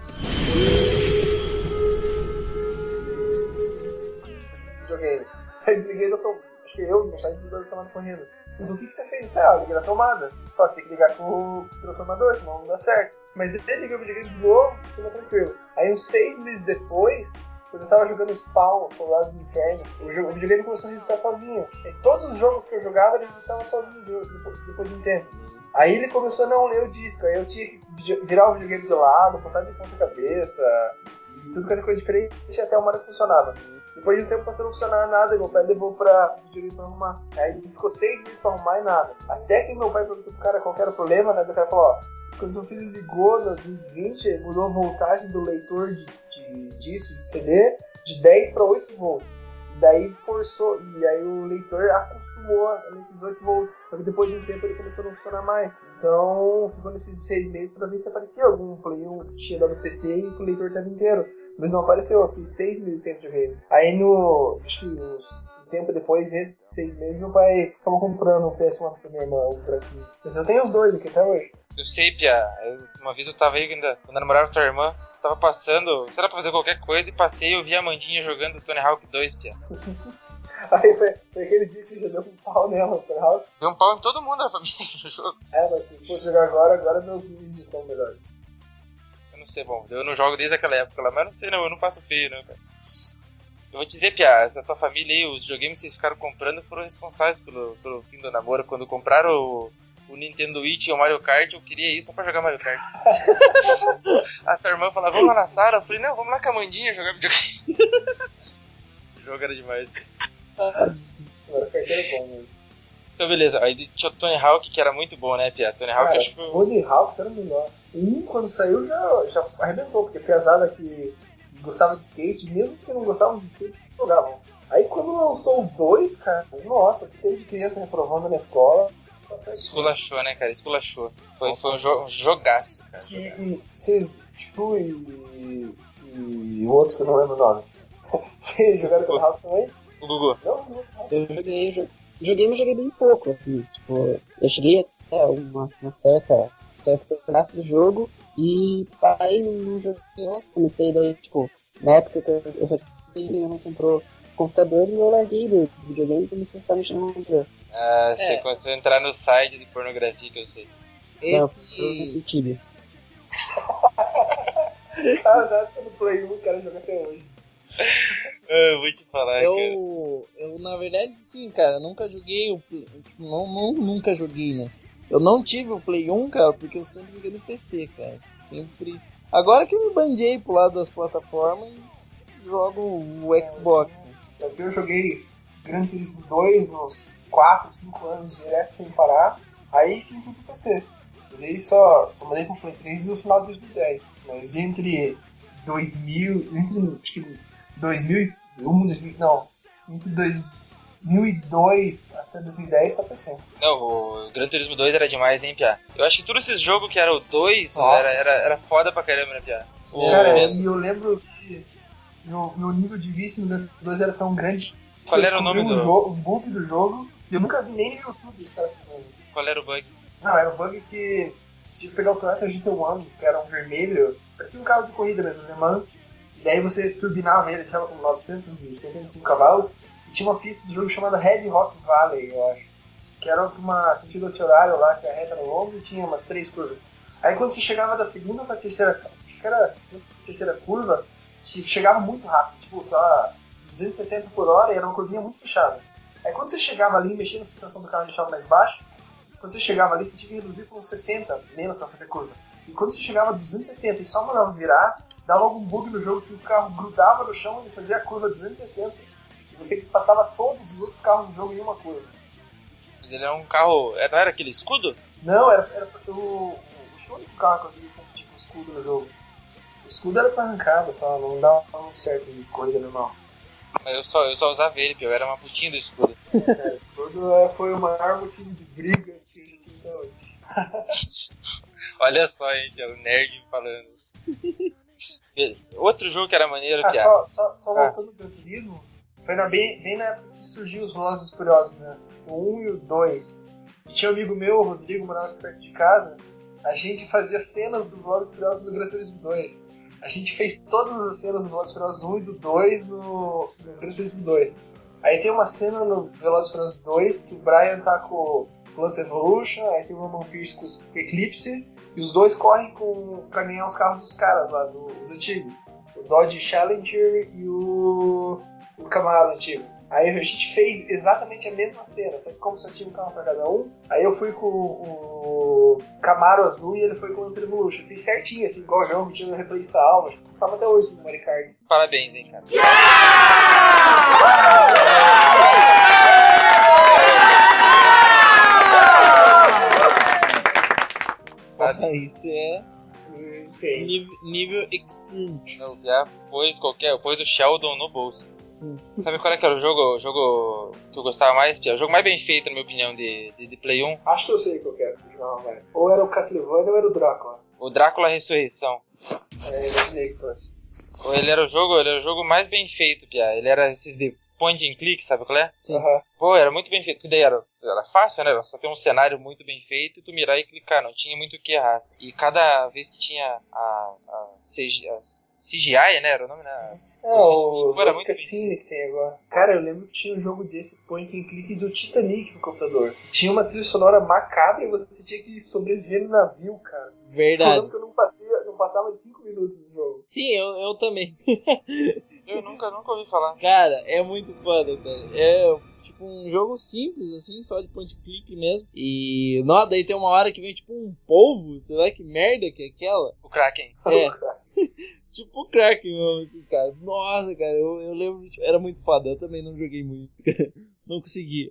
Videogame. Aí desliguei da tomada, acho que eu, meu pai desligou da tomada correndo. Mas o que, que você fez? Ah, eu liguei na tomada. Só tem que ligar com o transformador, senão não dá certo. Mas ele ligou o videogame de novo, ficou tranquilo. Aí uns seis meses depois, quando eu tava jogando Spawn, Soldado do Inferno, o, o videogame começou a resetar sozinho. E todos os jogos que eu jogava, ele resetavam sozinho de- depois, de um tempo. Aí ele começou a não ler o disco, aí eu tinha que vi- virar o videogame de lado, botar de ponta cabeça, tudo que era coisa diferente, até uma hora que funcionava. Depois de um tempo passou a não funcionar nada, meu pai levou pra videogame pra arrumar. Aí ficou seis meses pra arrumar e nada. Até que meu pai perguntou pro cara qual que era o problema, né? O cara falou, ó, quando seu filho ligou no 220, mudou a voltagem do leitor de, de disco, de CD, de 10 para 8 volts. Daí forçou, e aí o leitor acostumou nesses 8 volts. Só que depois de um tempo ele começou a não funcionar mais. Então ficou nesses 6 meses pra ver se aparecia algum play 1 que tinha dado PT e que o leitor tava inteiro. Mas não apareceu, eu fiz 6 meses sem videogame. Aí no. Acho que uns tempo depois, nesses 6 meses, meu pai acabou comprando um PS1 pra minha irmã, um branquinho. Mas eu tenho os dois aqui até hoje. Eu sei, Pia. Uma vez eu tava aí ainda, quando eu namorava tua irmã, tava passando, sei lá, pra fazer qualquer coisa, e passei e eu vi a Mandinha jogando Tony Hawk 2, Pia. Aí foi, foi aquele dia que você já deu um pau nela, foi House. Deu um pau em todo mundo na família no jogo. É, mas se fosse jogar agora, agora meus vídeos estão melhores. Eu não sei, bom, eu não jogo desde aquela época lá, mas eu não sei não, eu não faço feio, não, cara. Eu vou te dizer, Pia, essa tua família aí, os videogames que vocês ficaram comprando foram responsáveis pelo, pelo fim do namoro. Quando compraram o, o Nintendo Wii e o Mario Kart, eu queria ir só pra jogar Mario Kart. a tua irmã falava, vamos lá na sala? Eu falei, não, vamos lá com a Mandinha jogar videogame. o jogo era demais. Agora o carteiro é bom, mesmo. Então, beleza. Aí tinha o Tony Hawk, que era muito bom, né, Pia? Tony Hawk, Cara, acho que foi... Tony Hawk era o melhor. Um, quando saiu, já, já arrebentou, porque pesada que gostava de skate, mesmo os que não gostavam de skate, jogavam. Aí quando lançou o 2, cara, nossa, que teve de criança reprovando na escola. Esculachou, né, cara? Esculachou. Foi, foi um, jo um jogaço, cara. E, e vocês, tipo, e, e o outro que eu não lembro o nome. Vocês jogaram Tony Hawk também? O Gugu. Não, não. Eu joguei, jo- joguei, mas joguei bem pouco, assim, tipo, eu cheguei até uma, uma certa, certa pedaço do jogo e parei num jogo comecei daí, tipo, na época que eu, eu só tinha não comprou computador e eu larguei do videogame e comecei a estar mexendo no computador. Ah, você É. começou a entrar no site de pornografia que eu sei. Não, eu Esse, não tive. Cara, na época do Play 1, o cara joga até hoje. Ah, eu vou te falar, cara. eu, eu, na verdade, sim, cara, nunca joguei o Play- não, não, nunca joguei, né? Eu não tive o Play 1, cara, porque eu sempre joguei no PC, cara. Sempre. Agora que eu me bandei pro lado das plataformas jogo o Xbox. Aqui eu joguei Gran Turismo 2 uns 4, 5 anos direto sem parar. Aí sim fui pro PC. Joguei só, só mandei pro Play 3 no final de 2010. Mas entre 2000, entre acho que 2001, 2000, não, entre dois, 2002 até 2010 só PC. Não, o Gran Turismo 2 era demais, hein, Pia? Eu acho que todos esses jogos que era o 2 Nossa. era, era, era foda pra caramba, né, Pia? O- Cara, e eu lembro que meu, meu nível de vício no Gran 2 era tão grande. Qual era o nome um do- jogo, um bug do jogo e eu nunca vi nem no YouTube os caras falando. Qual era o bug? Não, era um bug que você tinha que pegar o Toyota GT1, que era um vermelho, parecia um carro de corrida mesmo, Le Mans, e daí você turbinava ele, estava com 975 cavalos, e tinha uma pista de jogo chamada Red Rock Valley, eu acho, que era uma sentido anti-horário lá, que a reta era longa e tinha umas três curvas. Aí quando você chegava da segunda pra terceira, acho que era a segunda pra terceira curva, chegava muito rápido, tipo, lá, 270 por hora, e era uma curvinha muito fechada. Aí quando você chegava ali, mexia na suspensão do carro e deixava mais baixo, quando você chegava ali, você tinha que reduzir para uns 60 menos para fazer curva. E quando você chegava a 270 e só mandava virar, dava algum bug no jogo que o carro grudava no chão e fazia a curva a 270. E você passava todos os outros carros do jogo em uma curva. Mas Ele era um carro. é, Não era aquele escudo? Não, era, era o, o único carro que conseguia competir com o escudo no jogo. O escudo era pra arrancada só, não dava muito certo em corrida normal. Mas eu só, eu só usava ele. Eu era uma putinha do escudo. O escudo é, foi o maior motivo de briga que a gente tem até hoje. Olha só, gente, é o nerd falando. Outro jogo que era maneiro, Ah, Pia. só, só, só Ah. voltando pro turismo, foi na, bem, bem na época que surgiu os Velozes Furiosos, né? O 1 e o 2. E tinha um amigo meu, o Rodrigo, morava perto de casa, a gente fazia cenas do Velozes Furiosos no Gran Turismo 2. A gente fez todas as cenas do Velozes Furiosos 1 e do 2 no, Gran Turismo 2. Aí tem uma cena no Velozes Furiosos 2 que o Brian tá com o Lance Evolution, aí tem o Roman Pierce com o Eclipse, e os dois correm com, pra ganhar os carros dos caras lá, do- dos antigos o Dodge Challenger e o, o Camaro antigo. Aí a gente fez exatamente a mesma cena, só que como só tinha um carro pra cada um, aí eu fui com o Camaro azul e ele foi com o Ultra Evolution. Fiz certinho, assim, igual o jogo, tinha replay salva, estava até hoje no Mario Kart. Parabéns, hein, cara. Ah, isso é Ok. nível, nível extreme. Não, já pôs qualquer. Pôs o Sheldon no bolso. Hum. Sabe qual é que era o jogo, o jogo que eu gostava mais, Pia? O jogo mais bem feito, na minha opinião, de, de, de Play 1. Acho que eu sei qual que era, que eu jogava mais. Ou era o Castlevania ou era o Drácula. O Drácula Ressurreição. É, imaginei que fosse. Ou Ele era o jogo, ele era o jogo mais bem feito, Pia. Ele era esses de point and click, sabe qual é? Aham. Pô, era muito bem feito. Que daí era, era fácil, né? Era só ter um cenário muito bem feito e tu mirar e clicar. Não tinha muito o que errar. E cada vez que tinha a, a, a CGI, né? Era o nome, né? É, o Pô, era muito cutscene que tem agora. Cara, eu lembro que tinha um jogo desse point and click do Titanic no computador. Tinha uma trilha sonora macabra e você tinha que sobreviver no navio, cara. Eu Verdade. lembro que eu não, passei, não passava de 5 minutos no jogo. Sim, eu, eu também. Eu nunca, nunca ouvi falar. Cara, é muito foda, cara. É tipo um jogo simples, assim, só de point and click mesmo. E nó, daí tem uma hora que vem tipo um polvo, sei lá que merda que é aquela. O Kraken. É. O Kraken, mesmo, assim, cara. Nossa, cara, eu, eu lembro, tipo, era muito foda. Eu também não joguei muito. não consegui.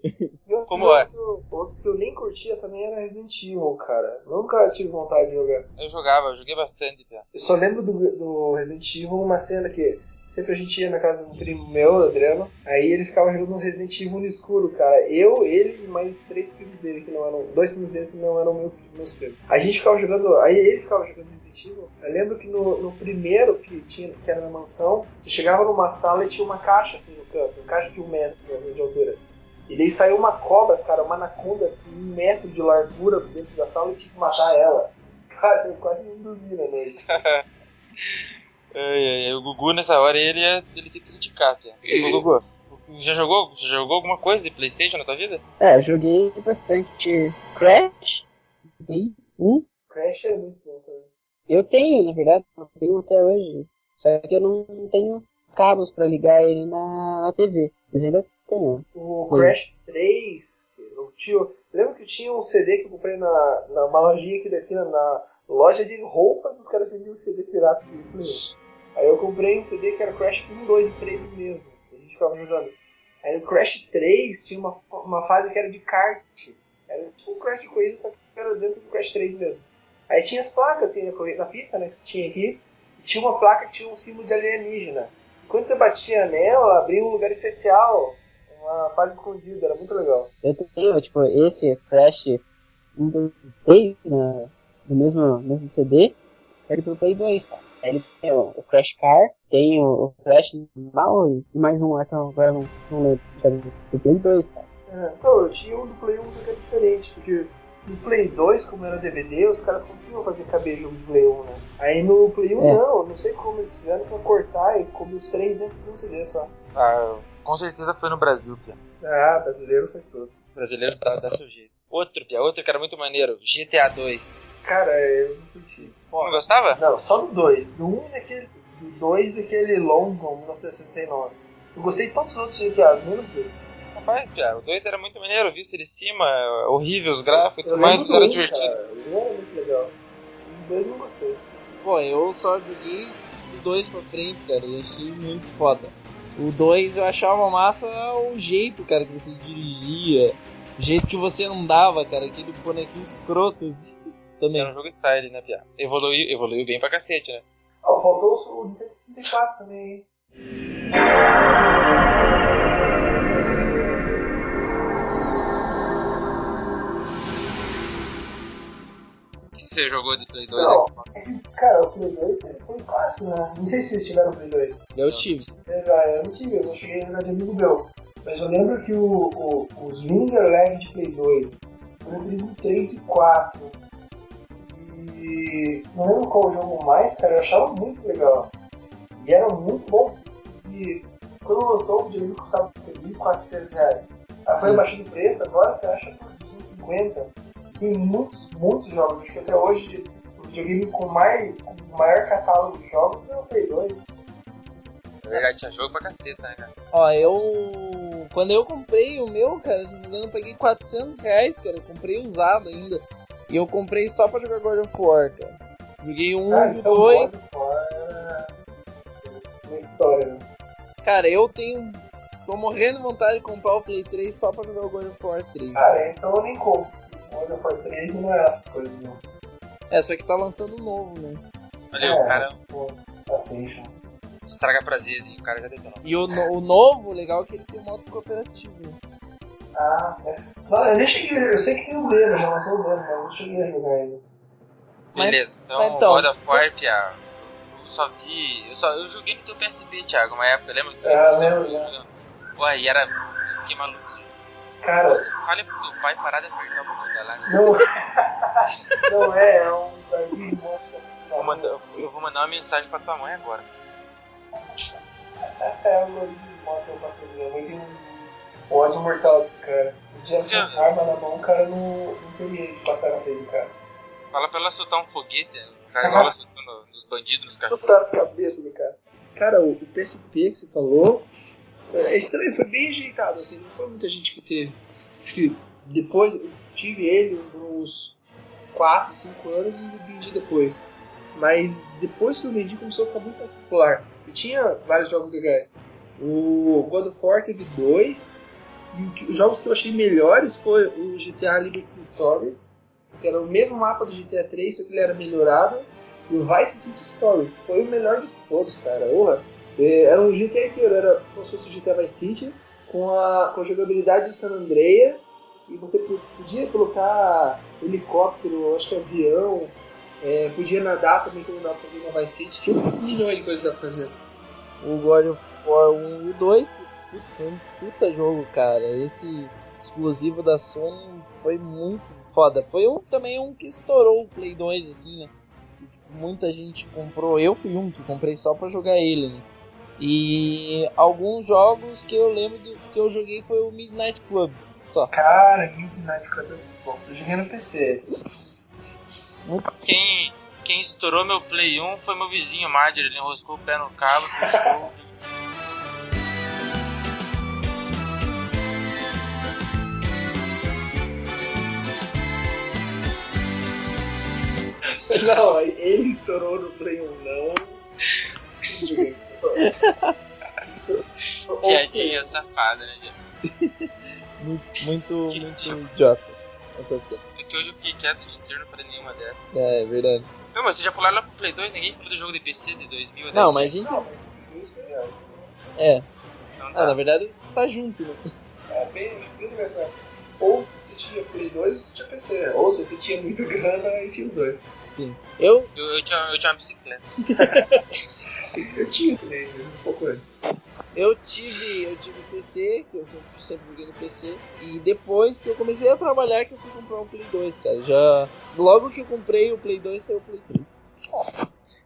Outro Como é? jogo- Outros que eu nem curtia também era Resident Evil, cara. Nunca tive vontade de jogar. Eu jogava, eu joguei bastante, Pia. Eu só lembro do, do Resident Evil uma cena que sempre a gente ia na casa de um primo meu, Adriano, aí ele ficava jogando um Resident Evil no escuro, cara. Eu, ele e mais três primos dele que não eram. Dois primos dele que não eram meu, meus primos. A gente ficava jogando. Aí ele ficava jogando Eu lembro que no, no primeiro que tinha, que era na mansão, você chegava numa sala e tinha uma caixa assim no canto, uma caixa de um metro né, de altura. E daí saiu uma cobra, cara, uma anaconda com um metro de largura dentro da sala e tinha que matar ela. Cara, eu quase não dormi na noite. Ai, o Gugu nessa hora ele ia ele ter que criticar, Pia. Ô, Gugu, já jogou, já jogou alguma coisa de Playstation na tua vida? É, eu joguei bastante Crash. Joguei um. Crash é muito bom. Eu tenho, na verdade, eu tenho até hoje. Só que eu não tenho cabos pra ligar ele na, na TV. Mas ainda tenho. O Sim. Crash 3, eu tinha, lembro que tinha um CD que eu comprei na, na uma lojinha aqui da esquina, na loja de roupas, os caras vendiam CD pirata Play. Aí eu comprei um CD que era Crash 1, 2 e 3 mesmo. A gente ficava jogando. Aí no Crash 3 tinha uma, uma fase que era de kart. Era tipo um Crash coisa, só que era dentro do Crash 3 mesmo. Aí tinha as placas assim na, corri- na pista, né, que tinha aqui. E tinha uma placa que tinha um símbolo de alienígena. E quando você batia nela, abria um lugar especial. uma fase escondida, era muito legal. Eu tenho, tipo, esse Crash 1, 2, 3 na, no mesmo, mesmo CD, ele pro Play 2, cara. Aí ele tem o, Crash Car, tem o, Crash normal e mais um lá que eu agora não, não lembro, que era do do Play 2, cara. É, então, eu tinha um do Play 1 que era diferente, porque no Play 2, como era DVD, os caras conseguiam fazer caber jogo de Play 1, né? Aí no Play 1 É. não, não sei como eles fizeram pra cortar e comer os três dentro de um CD só. Ah, com certeza foi no Brasil, Pia. Ah, brasileiro faz tudo. Brasileiro dá, dá seu jeito. Outro, Pia, outro que era muito maneiro, GTA 2. Cara, eu não curti. Não gostava? Não, só do 2. Do 1 um daquele. Do 2 daquele London 1969. Eu gostei de todos os outros GTAs, menos desse. Rapaz, Pia, o 2 era muito maneiro, visto de cima, horrível os gráficos e tudo mais, mas era do um, divertido. cara. O era muito legal. O 2 não gostei. Pô, eu só joguei do 2 pra frente, cara, e achei muito foda. O 2 eu achava massa o jeito, cara, que você dirigia, o jeito que você andava, cara, aquele bonequinho escroto também. Era um jogo style, né, Pia? Evoluiu, evoluiu bem pra cacete, né? Ó, faltou o o Nintendo 64 também, hein? Você jogou de Play 2 Não. Xbox? Cara, o Play 2 foi fácil, né? Não sei se vocês tiveram Play 2. Eu tive. Eu, eu não tive, eu só cheguei a jogar de amigo meu. Mas eu lembro que o, o, os Linger Lag de Play 2 foram entre o 3 e 4. E não lembro qual jogo mais, cara, eu achava muito legal. E era muito bom. E quando lançou o videogame custava 1.400 reais. Aí foi baixando o preço, agora você acha por 250. Tem muitos, muitos jogos. Acho que até hoje o videogame com, mais, com o maior catálogo de jogos é o Play 2. Na verdade, tinha jogo pra caceta, né, cara? Ó, eu. Quando eu comprei o meu, cara, se não me engano, eu paguei 400 reais, cara. Eu comprei usado ainda. E eu comprei só pra jogar God of War, cara. Joguei um Ah, e então dois. God of War era uma história, né? Cara, eu tenho. Tô morrendo de vontade de comprar o Play 3 só pra jogar o God of War 3. Cara, então eu nem compro. God of War 3 não é essas coisas, não. É, só que tá lançando um novo, né? Olha, É. o cara Pô, Assassin. estraga prazer e o cara já detonou. E o, no- o novo, o legal é que ele tem modo cooperativo. Ah, é. Não, eu nem cheguei. Eu sei que tem o demo, já lançou o demo, mas eu não cheguei a jogar ainda. Beleza, então, mas então- God of War, Pia, eu só vi. Eu, só, eu joguei no teu PSP, Thiago, uma época, lembra? que Ah, você lembro, lembro. Ué, e era. Fiquei maluco. Cara, Fale pro teu pai parar de apertar o botão da não. não é, é um. Eu, vou mandar- eu vou mandar uma mensagem pra tua mãe agora. É um Davi monstro pra minha mãe tem um ódio mortal desse cara. Se tivesse uma arma na mão, o cara não, não teria que passar na frente do cara. Fala pra ela soltar um foguete, o cara igual ela soltando nos bandidos, nos carros. Botar na cabeça do cara. Cara, o, PSP que você falou, é, esse também foi bem ajeitado, assim, não foi muita gente que teve. Acho que depois eu tive ele uns 4, 5 anos e vendi depois. Mas depois que eu vendi começou a ficar muito mais popular. E tinha vários jogos legais. O God of War teve dois. E os jogos que eu achei melhores foi o GTA Liberty Stories, que era o mesmo mapa do GTA 3, só que ele era melhorado. E o Vice City Stories foi o melhor de todos, cara. Porra, é, era um GTA inteiro, era como se fosse GTA Vice City, com a, com a jogabilidade do San Andreas, e você po- podia colocar helicóptero, acho que avião, é, podia nadar também, como dava pra fazer Vice City, tinha um milhão de coisas pra fazer. O God of War 1 e o 2, putz, foi um puta jogo, cara. Esse exclusivo da Sony foi muito foda. Foi um, também um que estourou o Play 2, assim, né? Muita gente comprou, eu fui um que comprei só pra jogar ele, né? E alguns jogos que eu lembro do, que eu joguei foi o Midnight Club, só. Cara, Midnight Club é muito bom. Eu joguei no PC. Quem, quem estourou meu Play 1 foi meu vizinho Marger, ele enroscou o pé no cabo. Não, ele estourou no Play 1, não. Não. Piadinha safada, né, gente? Muito, muito, muito idiota. Essa. É que hoje eu fiquei quieto de inteiro, não falei nenhuma dessas. É, é verdade. Não, mas vocês já pularam lá pro Play 2, ninguém falou do jogo de PC de 2000 Não, mas a gente. Não, mas isso é real. É. Então Ah, tá. na verdade tá junto, né? É bem, bem engraçado. Ou você tinha Play 2 você tinha PC. Ou se você tinha muita grana e tinha os dois. Sim. Eu, Eu, eu, tinha, eu tinha uma bicicleta. Eu tinha também, um pouco antes. eu tive, eu tive PC, que eu sempre, sempre joguei no PC, e depois que eu comecei a trabalhar que eu fui comprar um Play 2, cara. Já. Logo que eu comprei o Play 2 saiu o Play 3.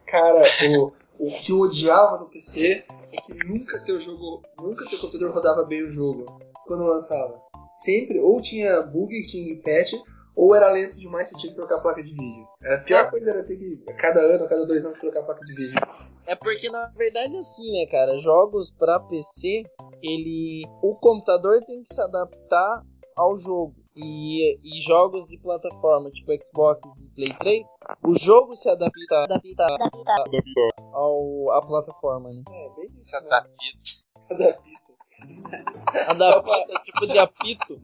Cara, o, o que eu odiava no PC é que nunca teu jogo, nunca teu computador rodava bem o jogo quando lançava. Sempre, ou tinha bug, tinha patch, ou era lento demais você tinha que trocar a placa de vídeo. A pior coisa era ter que, a cada ano, a cada dois anos, trocar a placa de vídeo. É porque na verdade é assim, né, cara? Jogos pra PC, ele. O computador tem que se adaptar ao jogo. E, e jogos de plataforma, tipo Xbox e Play 3, o jogo se adapta, adapta, ao, à plataforma, né? É, bem isso. Isso fita. Adapta, tipo de apito.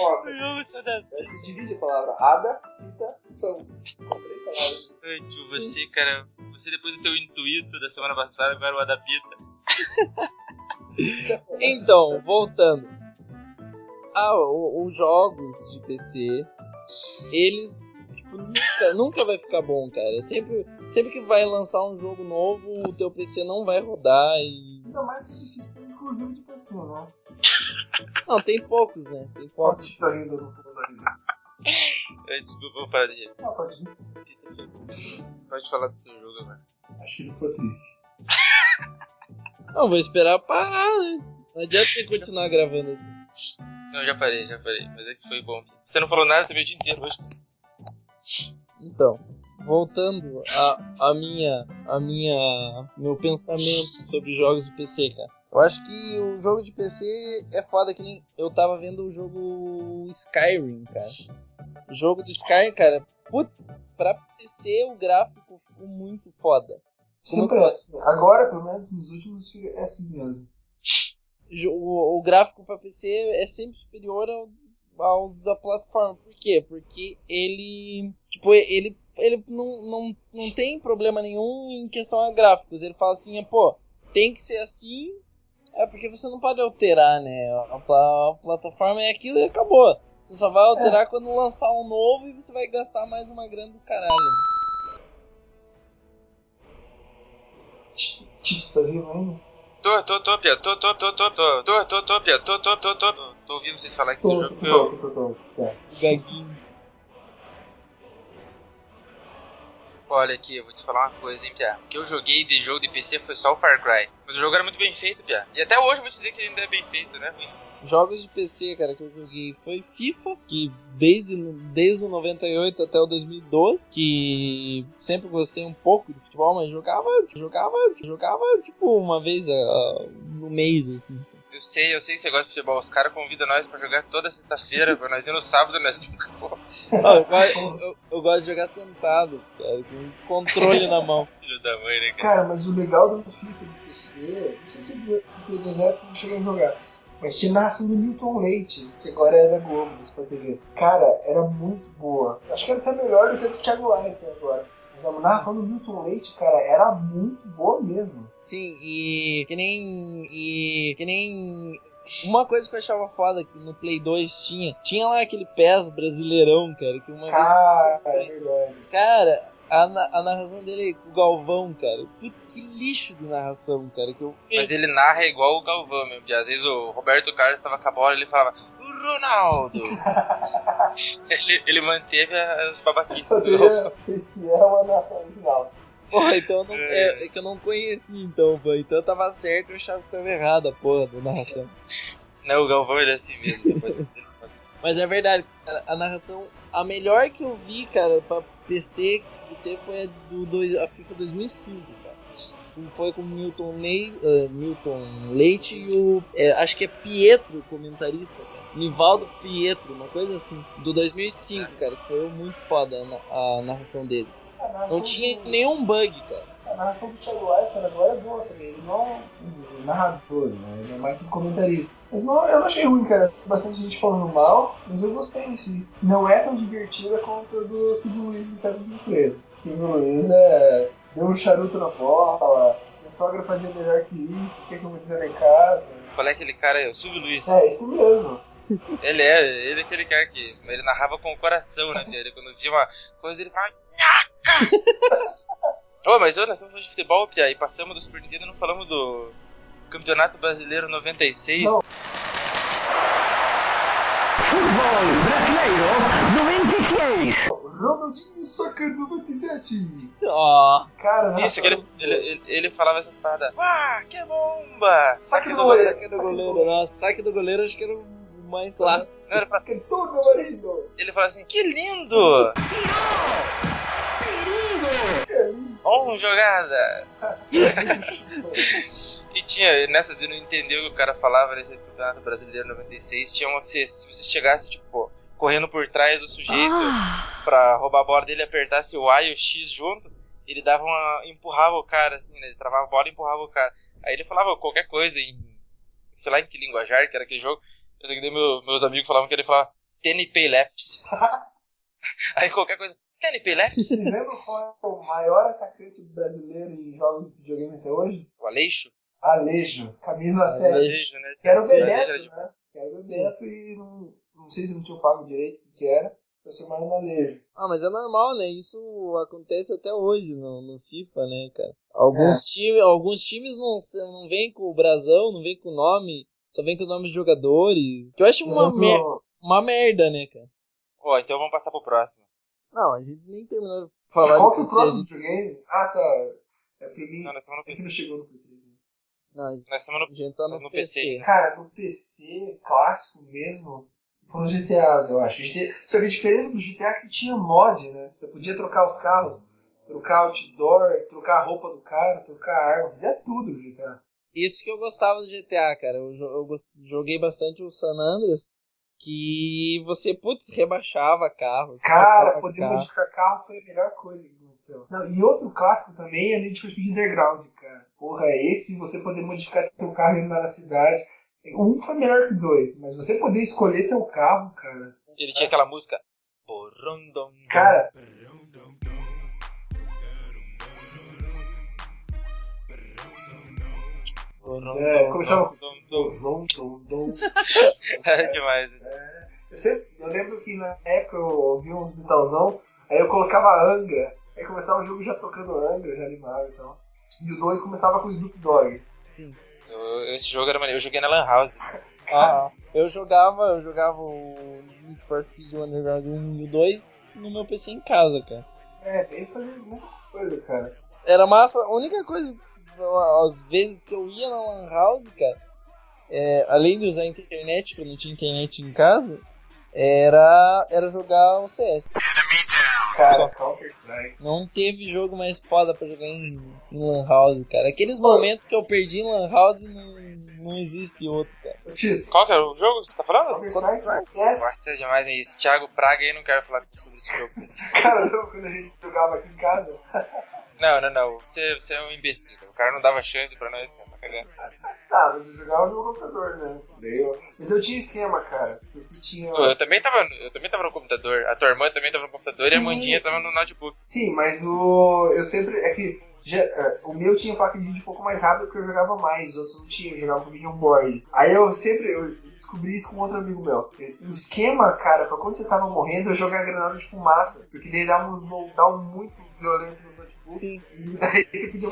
Ó, você divide a palavra ada, fita, são. São três palavras. Ai, tio, você, cara, você depois do teu intuito da semana passada, agora o Adapita. Então, voltando. Ah, os jogos de PC, eles tipo, nunca, nunca vai ficar bom, cara. Sempre, sempre que vai lançar um jogo novo, o teu PC não vai rodar e. Ainda mais que de pessoa, né? Não, tem poucos, né? Tem poucos. tá rindo no fundo da vida? Desculpa, vou parar de Ah, pode ir. Pode falar do teu jogo agora. Acho que ele ficou triste. Não, vou esperar parar, né? Não adianta você continuar gravando assim. Não, já parei, já parei. Mas é que foi bom. Você não falou nada também o dia inteiro hoje. Então, voltando a, a minha, a minha, meu pensamento sobre jogos de PC, cara. Eu acho que o jogo de PC é foda que nem eu tava vendo o jogo Skyrim, cara. O jogo do Skyrim, cara, putz, pra PC o gráfico ficou muito foda. Sempre é assim. Agora, pelo menos nos últimos, é assim mesmo. O, o gráfico pra PC é sempre superior aos, aos da plataforma. Por quê? Porque ele. Tipo, ele, ele não, não, não tem problema nenhum em questão a gráficos. Ele fala assim, pô, tem que ser assim. É porque você não pode alterar, né? A, pla- a plataforma é aquilo e acabou. Você só vai alterar quando lançar um novo e você vai gastar mais uma grana do caralho. Tito, tá vivo ainda? Tô, tô, tô, Pia. Tô, tô, tô, tô, tô. Tô, tô, tô, Pia. Tô, tô, tô, tô. Tô, tô ouvindo vocês falar aqui do Tô, jogo. tô, Eu, tô, tô, tô. É. Gaguinho. Olha aqui, eu vou te falar uma coisa, hein, Pia. O que eu joguei de jogo de PC foi só o Far Cry. Mas o jogo era muito bem feito, Pia. E até hoje eu vou te dizer que ele ainda é bem feito, né? Jogos de PC, cara, que eu joguei foi FIFA, que desde, desde o 98 até o 2012, que sempre gostei um pouco de futebol, mas jogava, jogava, jogava tipo uma vez ah, no mês, assim. Eu sei, eu sei que você gosta de futebol. Os caras convidam nós pra jogar toda sexta-feira, pra nós ir no sábado, nós. Ah, eu, eu- eu gosto de jogar sentado, cara, com controle na mão. Filho da mãe, né, cara? Cara, mas o legal do FIFA do PC, não sei se o Play 2 é porque eu cheguei a jogar, mas tinha narração do Milton Leite, que agora da Globo, Sport TV. Cara, era muito boa. Acho que era até melhor do que a do Thiago Leifert agora. Mas a narração do Milton Leite, cara, era muito boa mesmo. Sim, e que nem. E que nem. Uma coisa que eu achava foda que no Play 2 tinha, tinha lá aquele PES brasileirão, cara, que uma Cara, é verdade. vez. Cara, a, na- a narração dele com o Galvão, cara. Putz, que lixo de narração, cara. Que eu, Mas ele narra igual o Galvão mesmo. E às vezes o Roberto Carlos tava com a bola e ele falava, o Ronaldo! ele, ele manteve as babaquices do Galvão. À narração original. Porra, então eu não, é, é que eu não conheci, então, pô. Então eu tava certo eu achava que tava errado a porra da narração. Não, o Galvão ele é assim mesmo. depois ele- Mas é verdade, cara, a narração, a melhor que eu vi, cara, pra PC que teve foi a do dois, a FIFA 2005, cara. Foi com o Milton, Lei, ah, Milton Leite e o. é, acho que é Pietro, comentarista, cara. Nivaldo Pietro, uma coisa assim. Do 2005, cara, que foi muito foda a, a narração deles. A Não tinha do- nenhum bug, cara. A narração do Thiago Leifert agora é boa também. Ele não é narrador, né? Ele é mais um comentarista. Mas não, eu não achei ruim, cara. Bastante gente falando mal, mas eu gostei em si. Não é tão divertida quanto a do Silvio Luiz em Casas de Surpresa. Silvio Luiz é. deu um charuto na bola, minha sogra fazia melhor que isso, o que, que eu vou dizer lá em casa. Qual é aquele cara? O Silvio Luiz. É, isso mesmo. Ele é, ele é aquele cara que ele narrava com o coração, né? Ele, quando tinha uma coisa, ele falava. Nhaca! Ô, mas ô, nós estamos falando de futebol, Pia, e passamos do Super Nintendo e não falamos do Campeonato Brasileiro 96. Não. Ronaldinho Soccer 97. Ó, Cara, nossa, Isso, que ele, ele, ele, falava essas paradas. Ah, que bomba! Saque do goleiro. goleiro. saque do goleiro. Nossa, saque do goleiro acho que era o mais clássico. Não, era pra- Que tudo, marido. Ele falava assim, que lindo! Bom jogada! E tinha, nessa de não entender o que o cara falava nesse campeonato brasileiro 96, tinha uma que se, se você chegasse, tipo, correndo por trás do sujeito pra roubar a bola dele e apertasse o A e o X junto, ele dava uma. empurrava o cara, assim, né? Ele travava a bola e empurrava o cara. Aí ele falava qualquer coisa em. sei lá em que linguajar que era aquele jogo. Eu sei que meu, meus amigos falavam que ele falava TNP Laps. Aí qualquer coisa. TNP Laps? Você lembra qual é o maior atacante brasileiro em jogos de videogame até hoje? O Aleixo? Alejo, camisa 7. Aleixo, né? Que era o Aleixo Bebeto, de- né? Que era o Bebeto e não, não sei se não tinha pago direito o que era. Eu sou mais no Alejo. Ah, mas é normal, né? Isso acontece até hoje no, no FIFA, né, cara? Alguns, time, alguns times não, não vêm com o brasão, não vêm com o nome, só vêm com o nome de jogadores. Que eu acho uma, Por mer uma merda, né, cara? Ó, então vamos passar pro próximo. Não, a gente nem terminou de falar Qual que é o próximo videogame? Ah, tá. É pra mim. Não, nós estamos no É que PC. não chegou no PC. Não, a gente- Nós estamos a no, gente tá no, no PC. PC. Cara, no PC clássico mesmo, foram GTAs, eu acho. GTA Só que a diferença do GTA é que tinha mod, né? Você podia trocar os carros, trocar outdoor, trocar a roupa do cara, trocar a arma, fazia tudo no GTA. Isso que eu gostava do GTA, cara. Eu, eu joguei bastante o San Andreas, que você, putz, rebaixava carros. Cara, poder carro. modificar carro foi a melhor coisa que aconteceu. Não, e outro clássico também é Need for Speed Underground, cara. Porra, esse você poder modificar teu carro e andar na cidade. Um foi melhor que dois, mas você poder escolher teu carro, cara. Ele tinha aquela música. Cara, é, começava com. Dom, Dom, dom, dom. É demais. Eu, sempre, eu lembro que na época eu ouvi uns metalzão, aí eu colocava Angra, aí começava o jogo já tocando Angra, já animava e tal. E o 2 começava com o Snoop Dogg. Eu- esse jogo era maneiro. Eu joguei na Lan House. Ah, eu jogava, eu jogava o Need for Speed Underground 1 e o 2 no meu PC em casa, cara. É, tem que fazer muita coisa, cara. Era massa, a única coisa, às vezes que eu ia na Lan House, cara, é, além de usar a internet, que eu não tinha internet em casa, era, era jogar o CS. Cara. Não teve jogo mais foda pra jogar em, em Lan House, cara. Aqueles momentos que eu perdi em Lan House não, não existe outro, cara. Qual que é o jogo que você tá falando? Counter-Strike? É, demais nisso. Thiago Praga aí não quero falar sobre esse jogo. cara, quando a gente jogava aqui em casa? Não, não, não. Você, você é um imbecil. O cara não dava chance pra nós. Tá. Ah, mas eu jogava no computador, né? Eu- Mas eu tinha esquema, cara. Porque tinha. Pô, Eu também, tava, eu também tava no computador. A tua irmã também tava no computador e a Sim. Mandinha tava no notebook. Sim, mas o. Eu sempre. É que. já- é, o meu tinha placa de vídeo um pouco mais rápido porque eu jogava mais, os outros não tinham, eu jogava com vídeo on board. Aí eu sempre eu descobri isso com outro amigo meu. O esquema, cara, pra quando você tava morrendo, eu jogar granada de fumaça. Porque daí dava uns lockdown muito violento mundo.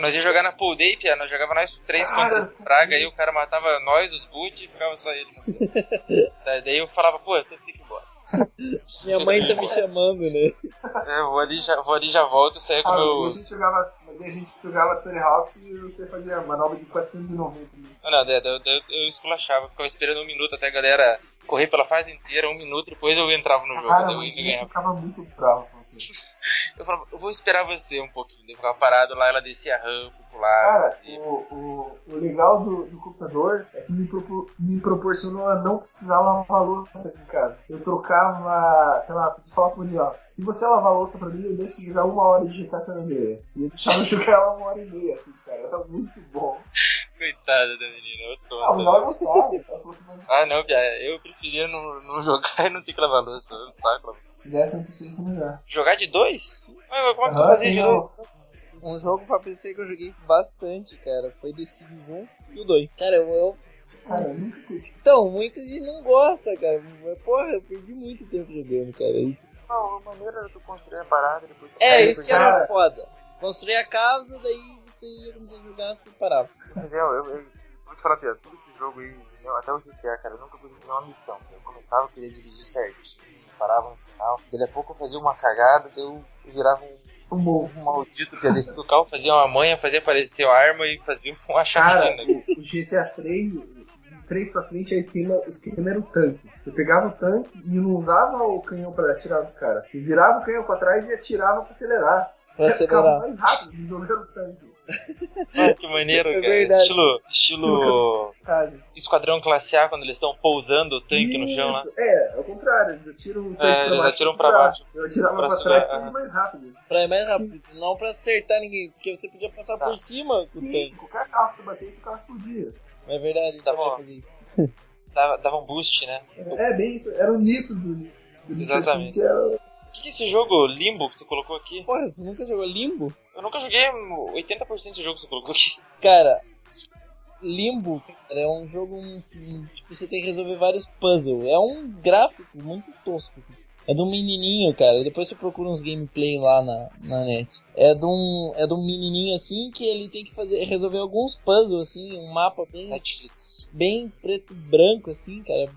Nós ia jogar na pool day, Pia. Nós jogava nós três contra esse Praga. Aí o cara matava nós, os boot, e ficava só ele. daí, daí eu falava, pô, eu tenho que ir embora. Minha mãe tá me chamando, né? É, Eu vou ali, já, vou ali já volto saio com Ah, meu. a gente jogava. Mas a gente jogava Tony Hawks e você fazia manobra de 490. Não, não, daí- daí- daí eu esculachava, ficava esperando um minuto até a galera correr pela fase inteira, um minuto, depois eu entrava no jogo, Cara, eu eu ficava muito bravo com você. Eu falava, eu vou esperar você um pouquinho, eu ficava parado lá, ela descia a rampa, pulava. Cara, descia. o, o, o legal do, do computador é que me, propor- me proporcionou a não precisar lavar louça aqui em casa. Eu trocava, sei lá, falar dia, ó, se você lavar louça pra mim, eu deixo de jogar uma hora de GTA San Andreas. E eu deixava jogar uma hora e meia, assim, cara. Era muito bom. Coitada da menina, eu tô. Ah, mas gostava. Ela falou que não- Ah, não, Pia, eu preferia não, não jogar e não ter que lavar louça. eu não saco lavar. Se desse, eu não precisa melhor. Jogar de dois? Ah, como é que tu fazia de dois? Um jogo pra PC que eu joguei bastante, cara, foi The Sims 1 e o 2. Cara, eu, eu Cara, eu nunca curti. Então, muita gente não gosta, cara. Mas, porra, eu perdi muito tempo jogando, cara. Isso. Não, a maneira era tu construir a parada depois. É, isso que era cara- foda. Construir a casa, daí você ia começar a jogar sem parar. Entendeu? Eu, eu, vou te falar, Pia, todo esse jogo aí, entendeu? até o GTA, cara, eu nunca consegui fazer uma missão. Eu começava, eu queria dirigir certinho, parava no sinal, daqui a pouco eu fazia uma cagada, daí eu virava um, Um um maldito que ia descer do carro, fazia uma manha, fazia aparecer a arma e fazia uma Cara, chacina. o, o GTA 3, de 3 pra frente, a esquema, o esquema era o tanque. Você pegava o tanque e não usava o canhão pra atirar nos caras. Você virava o canhão pra trás e atirava pra acelerar. Ficava acelerar. mais rápido jogando o tanque. Ah, que maneiro, É cara. verdade. Estilo, estilo? Esquadrão Classe A, quando eles estão pousando o tanque no chão lá. Isso. É, ao contrário, eles atiram o tanque É, pra eles baixo. atiram pra baixo. Eu atirava Pra pra, trás pra aham. ir mais rápido. Pra ir mais rápido, não pra acertar ninguém, porque você podia passar Tá. por cima com o Sim, tanque. qualquer carro que você batesse, o carro explodia. É verdade, Tá dá bom. pra fazer isso. Dava, dava um boost, né? É, bem isso. Era o nível do, do Exatamente. Era- O que que é esse jogo Limbo que você colocou aqui? Porra, você nunca jogou Limbo? Eu nunca joguei 80% do jogo que você colocou aqui. Cara, Limbo cara, é um jogo um, um, tipo, você tem que resolver vários puzzles. É um gráfico muito tosco. Assim. É de um menininho, cara. Depois você procura uns gameplay lá na, na net. É de um é de um menininho assim que ele tem que fazer resolver alguns puzzles assim, um mapa bem Netflix. bem preto e branco assim, cara.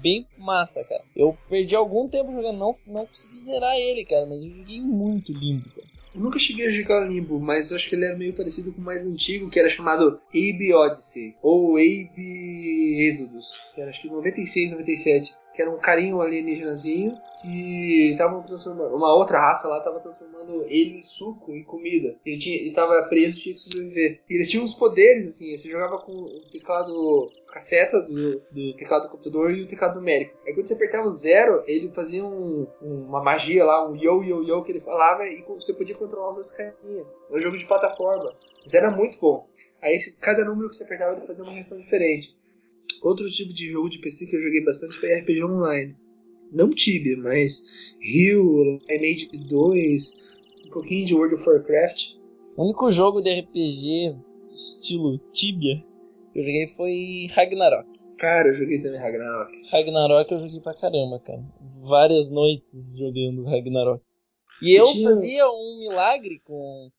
Bem massa, cara. Eu perdi algum tempo jogando, não, não consegui zerar ele, cara, mas eu joguei muito limbo, cara. Eu nunca cheguei a jogar Limbo, mas eu acho que ele era meio parecido com o mais antigo, que era chamado Abe Odyssey, ou Abe Exodus, que era acho que 96, 97, que era um carinho alienígenazinho que tava transformando, uma outra raça lá tava transformando ele em suco e comida. Ele, tinha, ele tava preso, tinha que sobreviver. E ele tinha uns poderes, assim, você jogava com o teclado casseta do, do teclado do computador e o teclado numérico. Aí quando você apertava o zero, ele fazia um- uma magia lá, um yo yo yo que ele falava e você podia controlar os dois carinhas. Era um jogo de plataforma. Mas era muito bom. Aí esse- cada número que você apertava ele fazia uma reação diferente. Outro tipo de jogo de PC que eu joguei bastante foi RPG Online. Não Tibia, mas Rio, Lineage 2, um pouquinho de World of Warcraft. O único jogo de RPG estilo Tibia que eu joguei foi Ragnarok. Cara, eu joguei também Ragnarok. Ragnarok eu joguei pra caramba, cara. Várias noites jogando Ragnarok. E eu Tinha- fazia um milagre com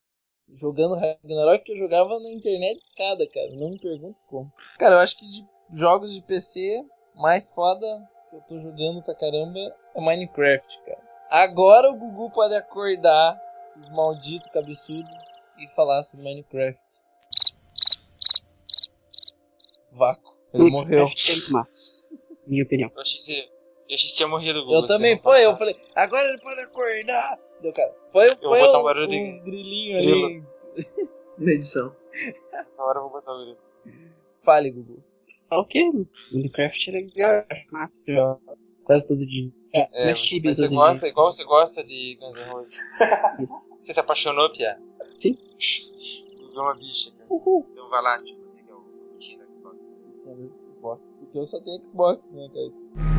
jogando Ragnarok que eu jogava na internet escada, cara. Não me pergunto como. Cara, eu acho que de jogos de PC mais foda que eu tô jogando pra caramba é Minecraft, cara. Agora o Gugu pode acordar, esses malditos cabeçudos, e falar sobre Minecraft. Vácuo. Ele morreu. Minha opinião. Eu achei que, eu achei que tinha morrido o Google. Eu também, foi, eu falei, agora ele pode acordar. Deu, cara. Foi, vou foi botar um um, barulho de uns grilinhos grilo. ali. Na edição. Essa hora eu vou botar o grito. Fale, Gugu. Fala o quê? Minecraft é legal. é Massa. Quase todo dia. É, Mas mas Tibia você gosta, dia. igual você gosta de Guns N' Roses. você se apaixonou, Pia? Sim. Viu uma bicha, cara. Uhul. Então vai lá, tipo, você que é o Tina Xbox. Xbox. Porque eu só tenho Xbox, né, cara?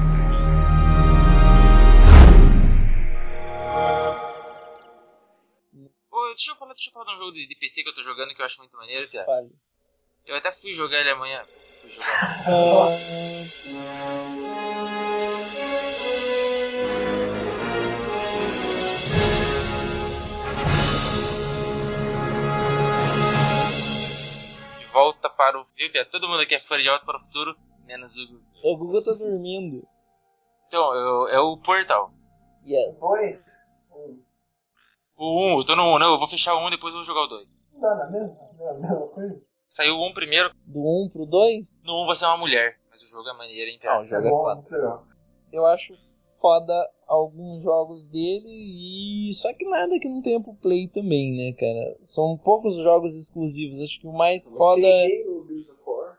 Deixa eu falar, deixa eu falar de um jogo de, de PC que eu tô jogando que eu acho muito maneiro, Pia. Fale. Eu até fui jogar ele amanhã. Fui jogar. De volta para o. Viu? Todo mundo aqui é fã de Volta para o Futuro, menos o Google. O Gugu tá dormindo. Então, eu, é o Portal. Yes. Foi? O 1, eu tô no 1, não, eu vou fechar o 1 depois eu vou jogar o 2. Não, na mesma, na mesma coisa. Saiu o 1 primeiro, Do 1 pro 2, no 1 você é uma mulher, mas o jogo é maneiro, hein, Pia? Não, o jogo é bom, foda. eu acho foda alguns jogos dele e só que nada que não tenha pro Play também, né, cara? São poucos jogos exclusivos. Acho que o mais foda é o Gears of War,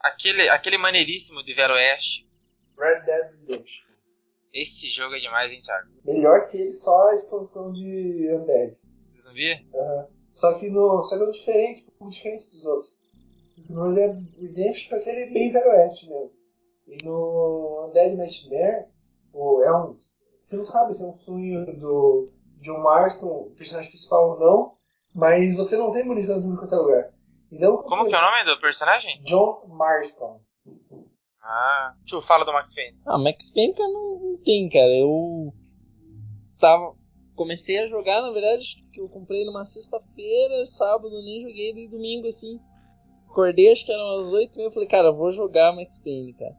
Aquele, aquele maneiríssimo de Vero Oeste. Red Dead Redemption. Esse jogo é demais, hein, Thiago? Melhor que ele, só a expansão de Undead. Não viram? Aham. Só que no. Só que é um diferente, um pouco diferente dos outros. No Redemption aquele é bem velho oeste mesmo. E no Undead Nightmare, o- é um. Você não sabe se é um sonho do John Marston, personagem principal ou não, Mas você não tem munição em qualquer lugar. Então, Como que é o nome do personagem? John Marston. Ah, tio, fala do Max Payne. Ah, Max Payne, cara, não, não tem, cara. Eu tava. Comecei a jogar, na verdade, que eu comprei numa sexta-feira, sábado, nem joguei, daí domingo, assim. Acordei, acho que eram umas 8 e eu falei, cara, vou jogar Max Payne, cara.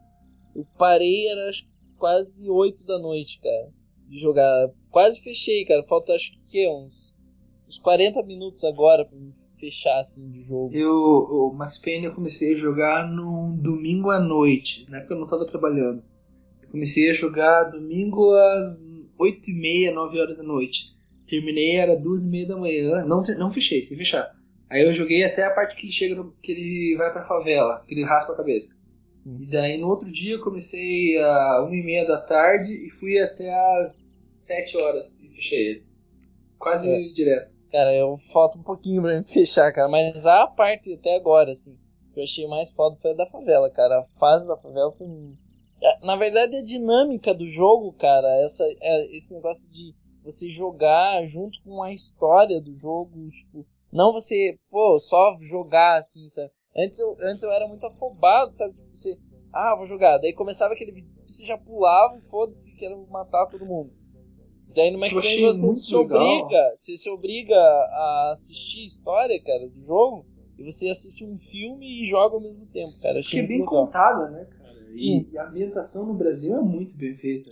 Eu parei, era acho, quase 8 da noite, cara, de jogar. Quase fechei, cara. Falta acho que uns, uns 40 minutos agora pra me fechar, assim, de jogo. Eu, o Max Payne eu comecei a jogar num domingo à noite, na época eu não estava trabalhando. Eu comecei a jogar domingo às 8 e meia, 9 horas da noite. Terminei, era 2 e meia da manhã, não, não fechei, sem fechar. Aí eu joguei até a parte que ele chega, no- que ele vai pra favela, que ele raspa a cabeça. E daí no outro dia eu comecei a 1 e meia da tarde e fui até às 7 horas e fechei ele. Quase É. direto. Cara, eu falta um pouquinho pra me fechar, cara. Mas a parte até agora, assim, que eu achei mais foda foi a da favela, cara. A fase da favela foi. É, Na verdade, a dinâmica do jogo, cara, essa, é, esse negócio de você jogar junto com a história do jogo, tipo, não você, pô, só jogar assim, sabe? Antes eu, antes eu era muito afobado, sabe? Tipo, você, ah, vou jogar. Daí começava aquele vídeo, você já pulava, foda-se, quero matar todo mundo. Daí no Max Eu Payne achei você muito se legal. obriga, você se obriga a assistir a história, cara, do jogo, e você assiste um filme e joga ao mesmo tempo, cara. Acho Achei que é bem legal. contada, né, cara? E, Sim. e a ambientação no Brasil é muito bem feita.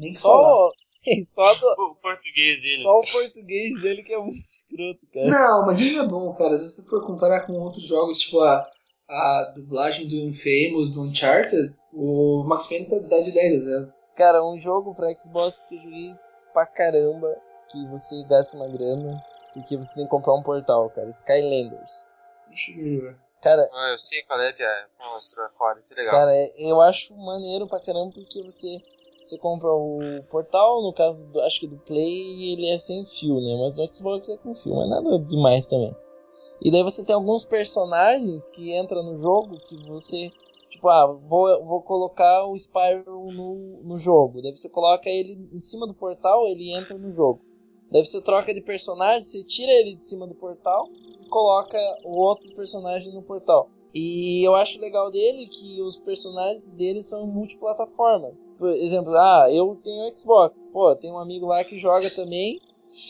Nem que falar. Só, só, do- O português dele. só o português dele que é muito escroto, cara. Não, mas ele é bom, cara. Se você for comparar com outros jogos, tipo a, a dublagem do Infamous, do Uncharted, o Max Payne tá- dá de 10 a 0. Cara, um jogo pra Xbox que eu joguei pra caramba, que você gasta uma grana, e que você tem que comprar um portal, cara. Skylanders. Cara, Ah, eu sei qual é, Pia. Você mostrou, foda, isso é legal. Cara, eu acho maneiro pra caramba porque você, você compra o portal, no caso do, acho que do Play ele é sem fio, né? Mas no Xbox é com fio, mas nada demais também. E daí você tem alguns personagens que entram no jogo que você. Tipo, ah, vou, vou colocar o Spyro no, no jogo. Daí você coloca ele em cima do portal, ele entra no jogo. Daí você troca de personagem, você tira ele de cima do portal e coloca o outro personagem no portal. E eu acho legal dele que os personagens dele são multiplataforma. Por exemplo, ah, eu tenho Xbox, pô, tem um amigo lá que joga também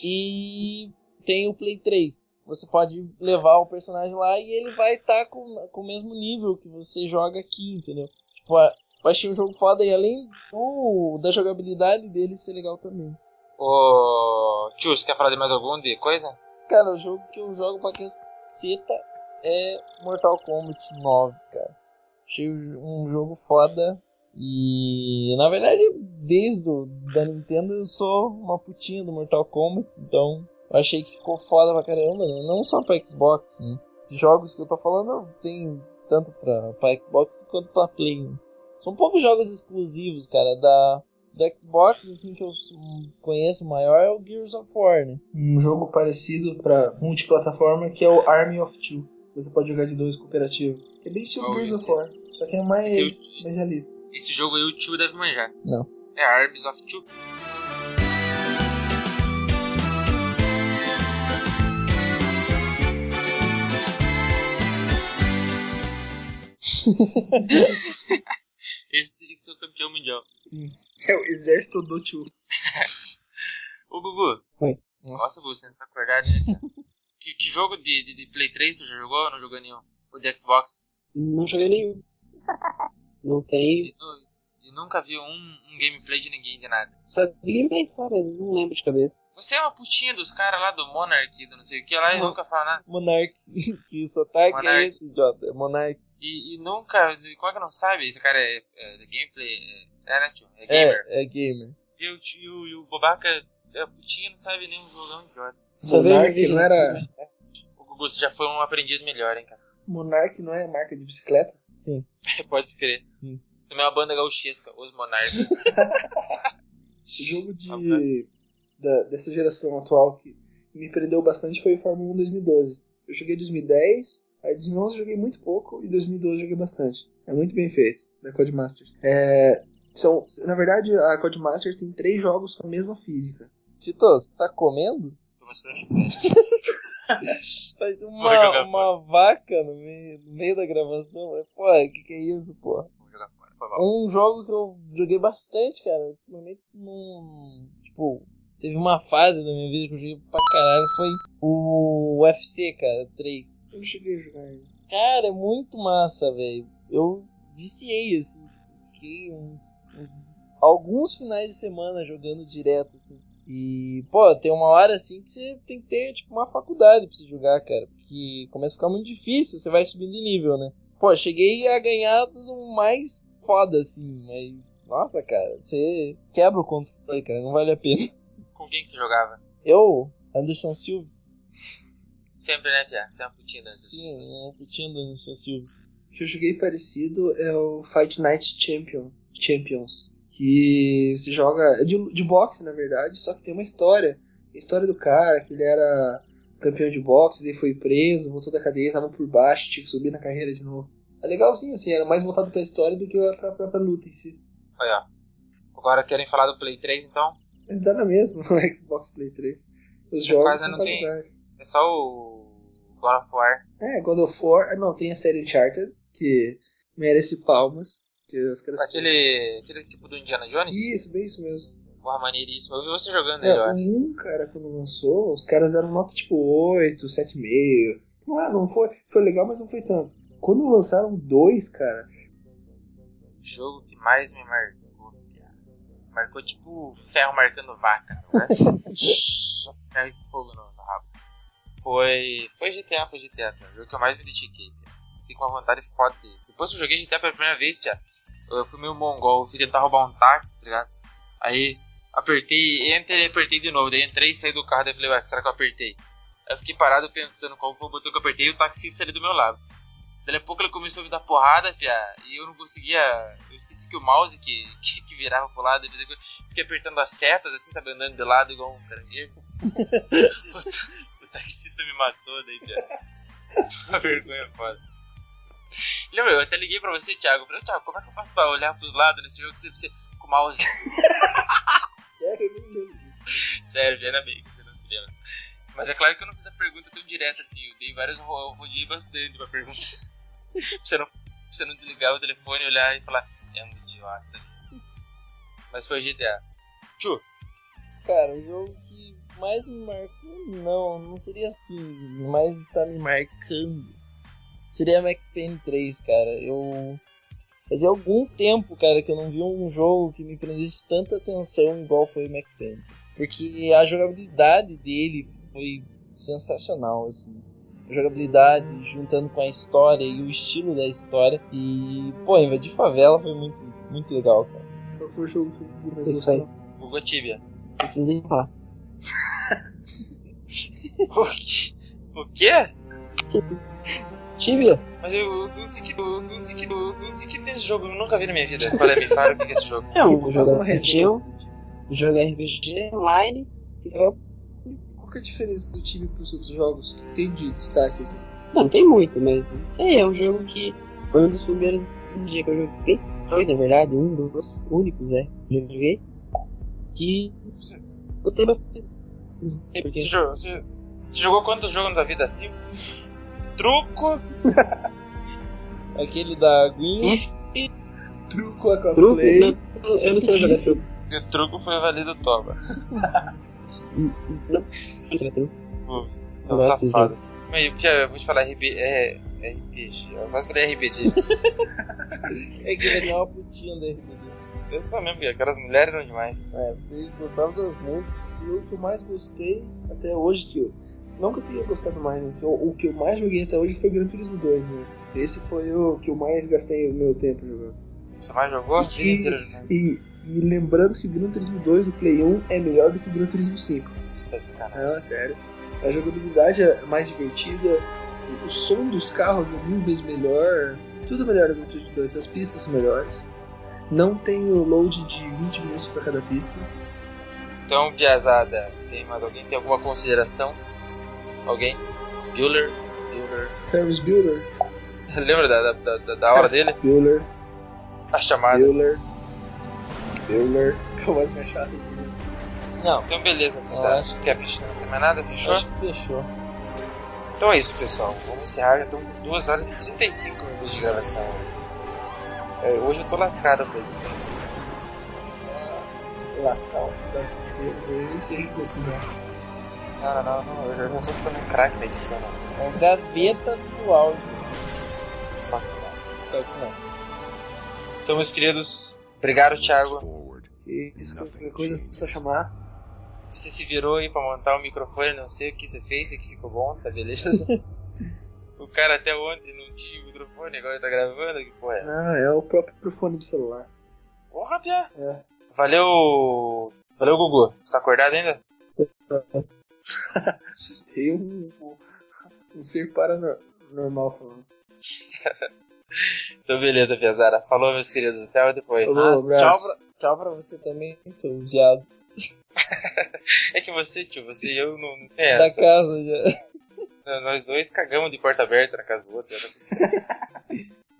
e tem o Play 3. Você pode levar o personagem lá e ele vai estar com, com o mesmo nível que você joga aqui, entendeu? Tipo, eu achei um jogo foda e além do, da jogabilidade dele ser legal também. Ô. Tio, você quer falar de mais algum de coisa? Cara, o jogo que eu jogo pra caceta é Mortal Kombat 9, cara. Achei um jogo foda. E na verdade, desde o da Nintendo eu sou uma putinha do Mortal Kombat, então eu achei que ficou foda pra caramba, né? Não só pra Xbox, né? Esses jogos que eu tô falando tem tanto pra, pra Xbox quanto pra Play. né? São poucos jogos exclusivos, cara, da, do Xbox, assim, que eu conheço maior é o Gears of War, né? Um jogo parecido pra multiplataforma que é o Army of Two. Você pode jogar de dois cooperativo. É bem estilo Oh, Gears of War, só que é mais, esse- mais realista. Esse jogo aí o tio deve manjar. Não. É Arms of Two. Esse tinha que ser o campeão mundial. É o Exército do Two. Ô Gugu. Oi. Nossa, Gugu, você não tá acordado, né? que, que jogo de, de, de Play 3 tu já jogou ou não jogou nenhum? Ou de Xbox? Não joguei nenhum. Não tem. E, nu- e nunca viu um, um gameplay de ninguém de nada. Só vi gameplay fora, não lembro de cabeça. Você é uma putinha dos caras lá do Monarch, do não sei o que lá, e nunca fala nada. Monark, que sotaque é Monark. esse, idiota? É Monark. E, e nunca, como é que não sabe? Esse cara é, é de gameplay, é, é, né, tio? É gamer. É, é gamer. E o tio e o Bobaca é putinha, não sabe nem um jogão idiota. Monark vídeo não era. O Gugu, você já foi um aprendiz melhor, hein, cara. Monark não é marca de bicicleta? Pode escrever. Sim. Também é uma banda gauchesca, os Monarcas. O jogo de, da, dessa geração atual que me prendeu bastante foi o Fórmula 1 2012. Eu joguei 2010, aí 2011 eu joguei muito pouco e 2012 eu joguei bastante. É muito bem feito, da Codemasters. É, são, na verdade, a Codemasters tem três jogos com a mesma física. Tito, você tá comendo? Chiclete. Faz uma, uma vaca no meio, no meio da gravação. Pô, o que, que é isso, pô? Um jogo que eu joguei bastante, cara. Ultimamente não. Tipo, teve uma fase da minha vida que eu joguei pra caralho. Foi o UFC, cara, 3. Eu não cheguei a jogar ainda. Cara, é muito massa, velho. Eu viciei, assim. Fiquei uns, uns- Alguns finais de semana jogando direto, assim. E, pô, tem uma hora assim que você tem que ter, tipo, uma faculdade pra você jogar, cara. Porque começa a ficar muito difícil, você vai subindo de nível, né? Pô, cheguei a ganhar do mais foda, assim, mas. Nossa, cara, você quebra o controle, cara, não vale a pena. Com quem que você jogava? Eu, Anderson Silva, Sempre, né, Pia? Tem uma putinha dança. sim, um putinho do Anderson Silva. O que eu joguei parecido é o Fight Night Champion, Champions. Que se joga. É de, de boxe, na verdade, só que tem uma história. A história do cara, que ele era campeão de boxe, daí foi preso, voltou da cadeia, tava por baixo, tinha que subir na carreira de novo. É legalzinho, assim, era mais voltado pra história do que pra própria luta em si. Olha, ó. Agora querem falar do Play 3, então? Mas dá na mesma no Xbox Play 3. Os jogos Quase não tem. É só o God of War. É, God of War. Não, tem a série Uncharted, que merece palmas. Que Aquele, aquele tipo do Indiana Jones? Isso, bem isso mesmo. Porra, maneiríssimo. Eu vi você jogando ele, eu É, acho. um cara, quando lançou, os caras deram nota tipo 8, 7,5. Não é, não foi. Foi legal, mas não foi tanto. Quando lançaram dois, cara, jogo que mais me marcou, cara. Marcou tipo ferro marcando vaca, não é? Ferro e fogo no, no rabo. Foi. Foi GTA, foi GTA, cara. O jogo que eu mais me dediquei. Fiquei com uma vontade foda dele. Depois que eu joguei GTA pela primeira vez, cara, eu fui meio mongol, fui tentar roubar um táxi, tá ligado? Aí apertei, entrei e apertei de novo. Daí entrei e saí do carro, daí falei, ué, será que eu apertei? Aí eu fiquei parado pensando qual foi o botão que eu apertei e o taxista ali do meu lado. Daí a pouco ele começou a me dar porrada, fia, e eu não conseguia. Eu esqueci que o mouse que, que, que virava pro lado, eu fiquei apertando as setas, assim, tava andando de lado igual um caranguejo. taxista me matou daí, fia. Uma vergonha foda. Lembra, eu até liguei pra você, Thiago. Eu falei, Thiago, como é que eu faço pra olhar pros lados nesse jogo que ser com o mouse? sério, eu não lembro. Sério, já era bem que você não se lembra. Mas é claro que eu não fiz a pergunta tão direta assim, eu dei vários eu rodei bastante pra pergunta. pra você não, pra você não desligar o telefone, olhar e falar, é um idiota. Mas foi GTA. Tchu, Cara, o jogo que mais me marcou, não, não seria assim, mas está me marcando. Seria Max Payne 3, cara. Eu fazia algum tempo, cara, que eu não vi um jogo que me prendesse tanta atenção igual foi o Max Payne. Porque a jogabilidade dele foi sensacional, assim. A jogabilidade juntando com a história e o estilo da história. E, pô, invadir favela foi muito, muito legal, cara. Qual foi o jogo que eu mais aí. gostou? bugou Tibia. Não preciso nem falar. O quê? O quê? Tibia, Mas eu, o que que, o, o que que, o, o que que tem esse jogo? Eu nunca vi na minha vida. Qual é, me fala o que que é esse jogo? é um jogo RPG, um jogo RPG online. Qual que é a diferença do time pros outros jogos? O que tem de destaque, assim? Não, não tem muito, mas é, é um jogo que foi um dos primeiros dia que eu joguei. Dois, na verdade, um dos únicos, né? Que eu joguei. Que gostei bastante. Sei Você, porque. jogou, você, você jogou quantos jogos da vida assim? Truco? Aquele da Aguinha. Truco, Aquaplay. Truco, não, eu não sei jogar truco. O truco foi valido toma. Não, não sei jogar truco. Pô, Seu é safado. Mas Pia, eu vou te falar RB, é, RPG. Eu quase falei RPG. É que ele é uma putinha da RPG. eu sou mesmo, aquelas mulheres eram demais. É, vocês gostavam das músicas. E o que eu mais gostei até hoje, que eu. Que eu tenha gostado mais, mas que eu- o que eu mais joguei até hoje foi Gran Turismo 2, né? Esse foi o que eu mais gastei o meu tempo jogando. Você mais jogou? E- inteira jogando. E, e lembrando que o Gran Turismo 2 do Play 1 é melhor do que o Gran Turismo 5. Você tá de sacanagem. Não, é sério. A jogabilidade é mais divertida, o som dos carros é mil vezes melhor, tudo melhor no Gran Turismo 2, as pistas são melhores. Não tem o load de 20 minutos para cada pista. Então, Piazada, tem mais alguém? Tem alguma consideração? Alguém? Bueller? Bueller? Ferris Bueller, Lembra da, da, da, da hora dele? Bueller, A chamada. Bueller, Bueller, que é mais mais chato. Não, Então beleza, Eu tá. acho- Quer fechar? Não tem mais nada? Fechou? acho que fechou. Então é isso, pessoal. Vamos encerrar. Já estamos com 2 horas e 35 minutos de gravação hoje. É, hoje eu tô lascado pra isso. Eu nem sei o pesquisar. Não, não, não, não. Eu já não sou ficando um craque na edição, não. É a gaveta do áudio. Só que não. Só que não. Então, meus queridos, obrigado, Thiago. E isso qualquer coisa só chamar. Você se virou aí pra montar o microfone, não sei o que você fez, que ficou bom, tá beleza? o cara até ontem não tinha microfone, agora tá gravando, que porra é? Não, é o próprio microfone do celular. Porra, Pia! É. Valeu. Valeu, Gugu. Você tá acordado ainda? Tem um, um, ser paranormal falando. Então, beleza, Piazara. Falou, meus queridos. Até depois. Falou, Ah, tchau, pra, tchau pra você também, seu viado. É que você, tio, você e eu não. É, Da casa já. nós dois cagamos de porta aberta na casa do outro. já.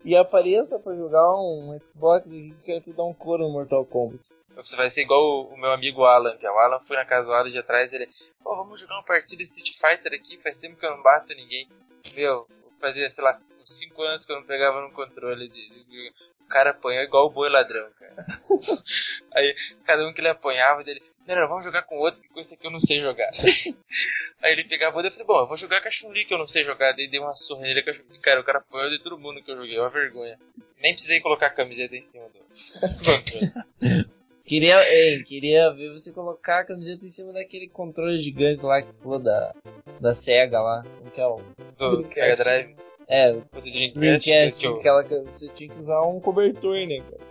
E apareça pra jogar um Xbox e quero te dar um couro no Mortal Kombat. Você vai ser igual o, meu amigo Alan, Pia. O Alan foi na casa do Alan de atrás ele. Pô, vamos jogar uma partida de Street Fighter aqui, faz tempo que eu não bato ninguém. Meu, fazia, sei lá, uns 5 anos que eu não pegava no controle de. de- de- o cara apanhou igual o boi ladrão, cara. Aí, cada um que ele apanhava dele. Não, não, vamos jogar com outro, que com esse aqui eu não sei jogar. Aí ele pegava o e falei, bom, eu vou jogar com a Chun-Li que eu não sei jogar. Daí dei uma surra nele. Cara, o cara apanhou de todo mundo que eu joguei, é uma vergonha. Nem precisei colocar a camiseta em cima do. Queria, ei, queria ver você colocar a camiseta em cima daquele controle gigante lá que falou da, da SEGA lá. Como que é o. do Mega Drive. É, O Dreamcast. Aquela que você tinha que usar um cobertor, né, cara?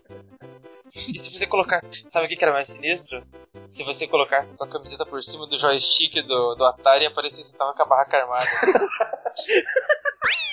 E se você colocar. Sabe o que era mais sinistro? Se você colocasse com a camiseta por cima do joystick do, do Atari e aparecesse que você tava com a barraca armada.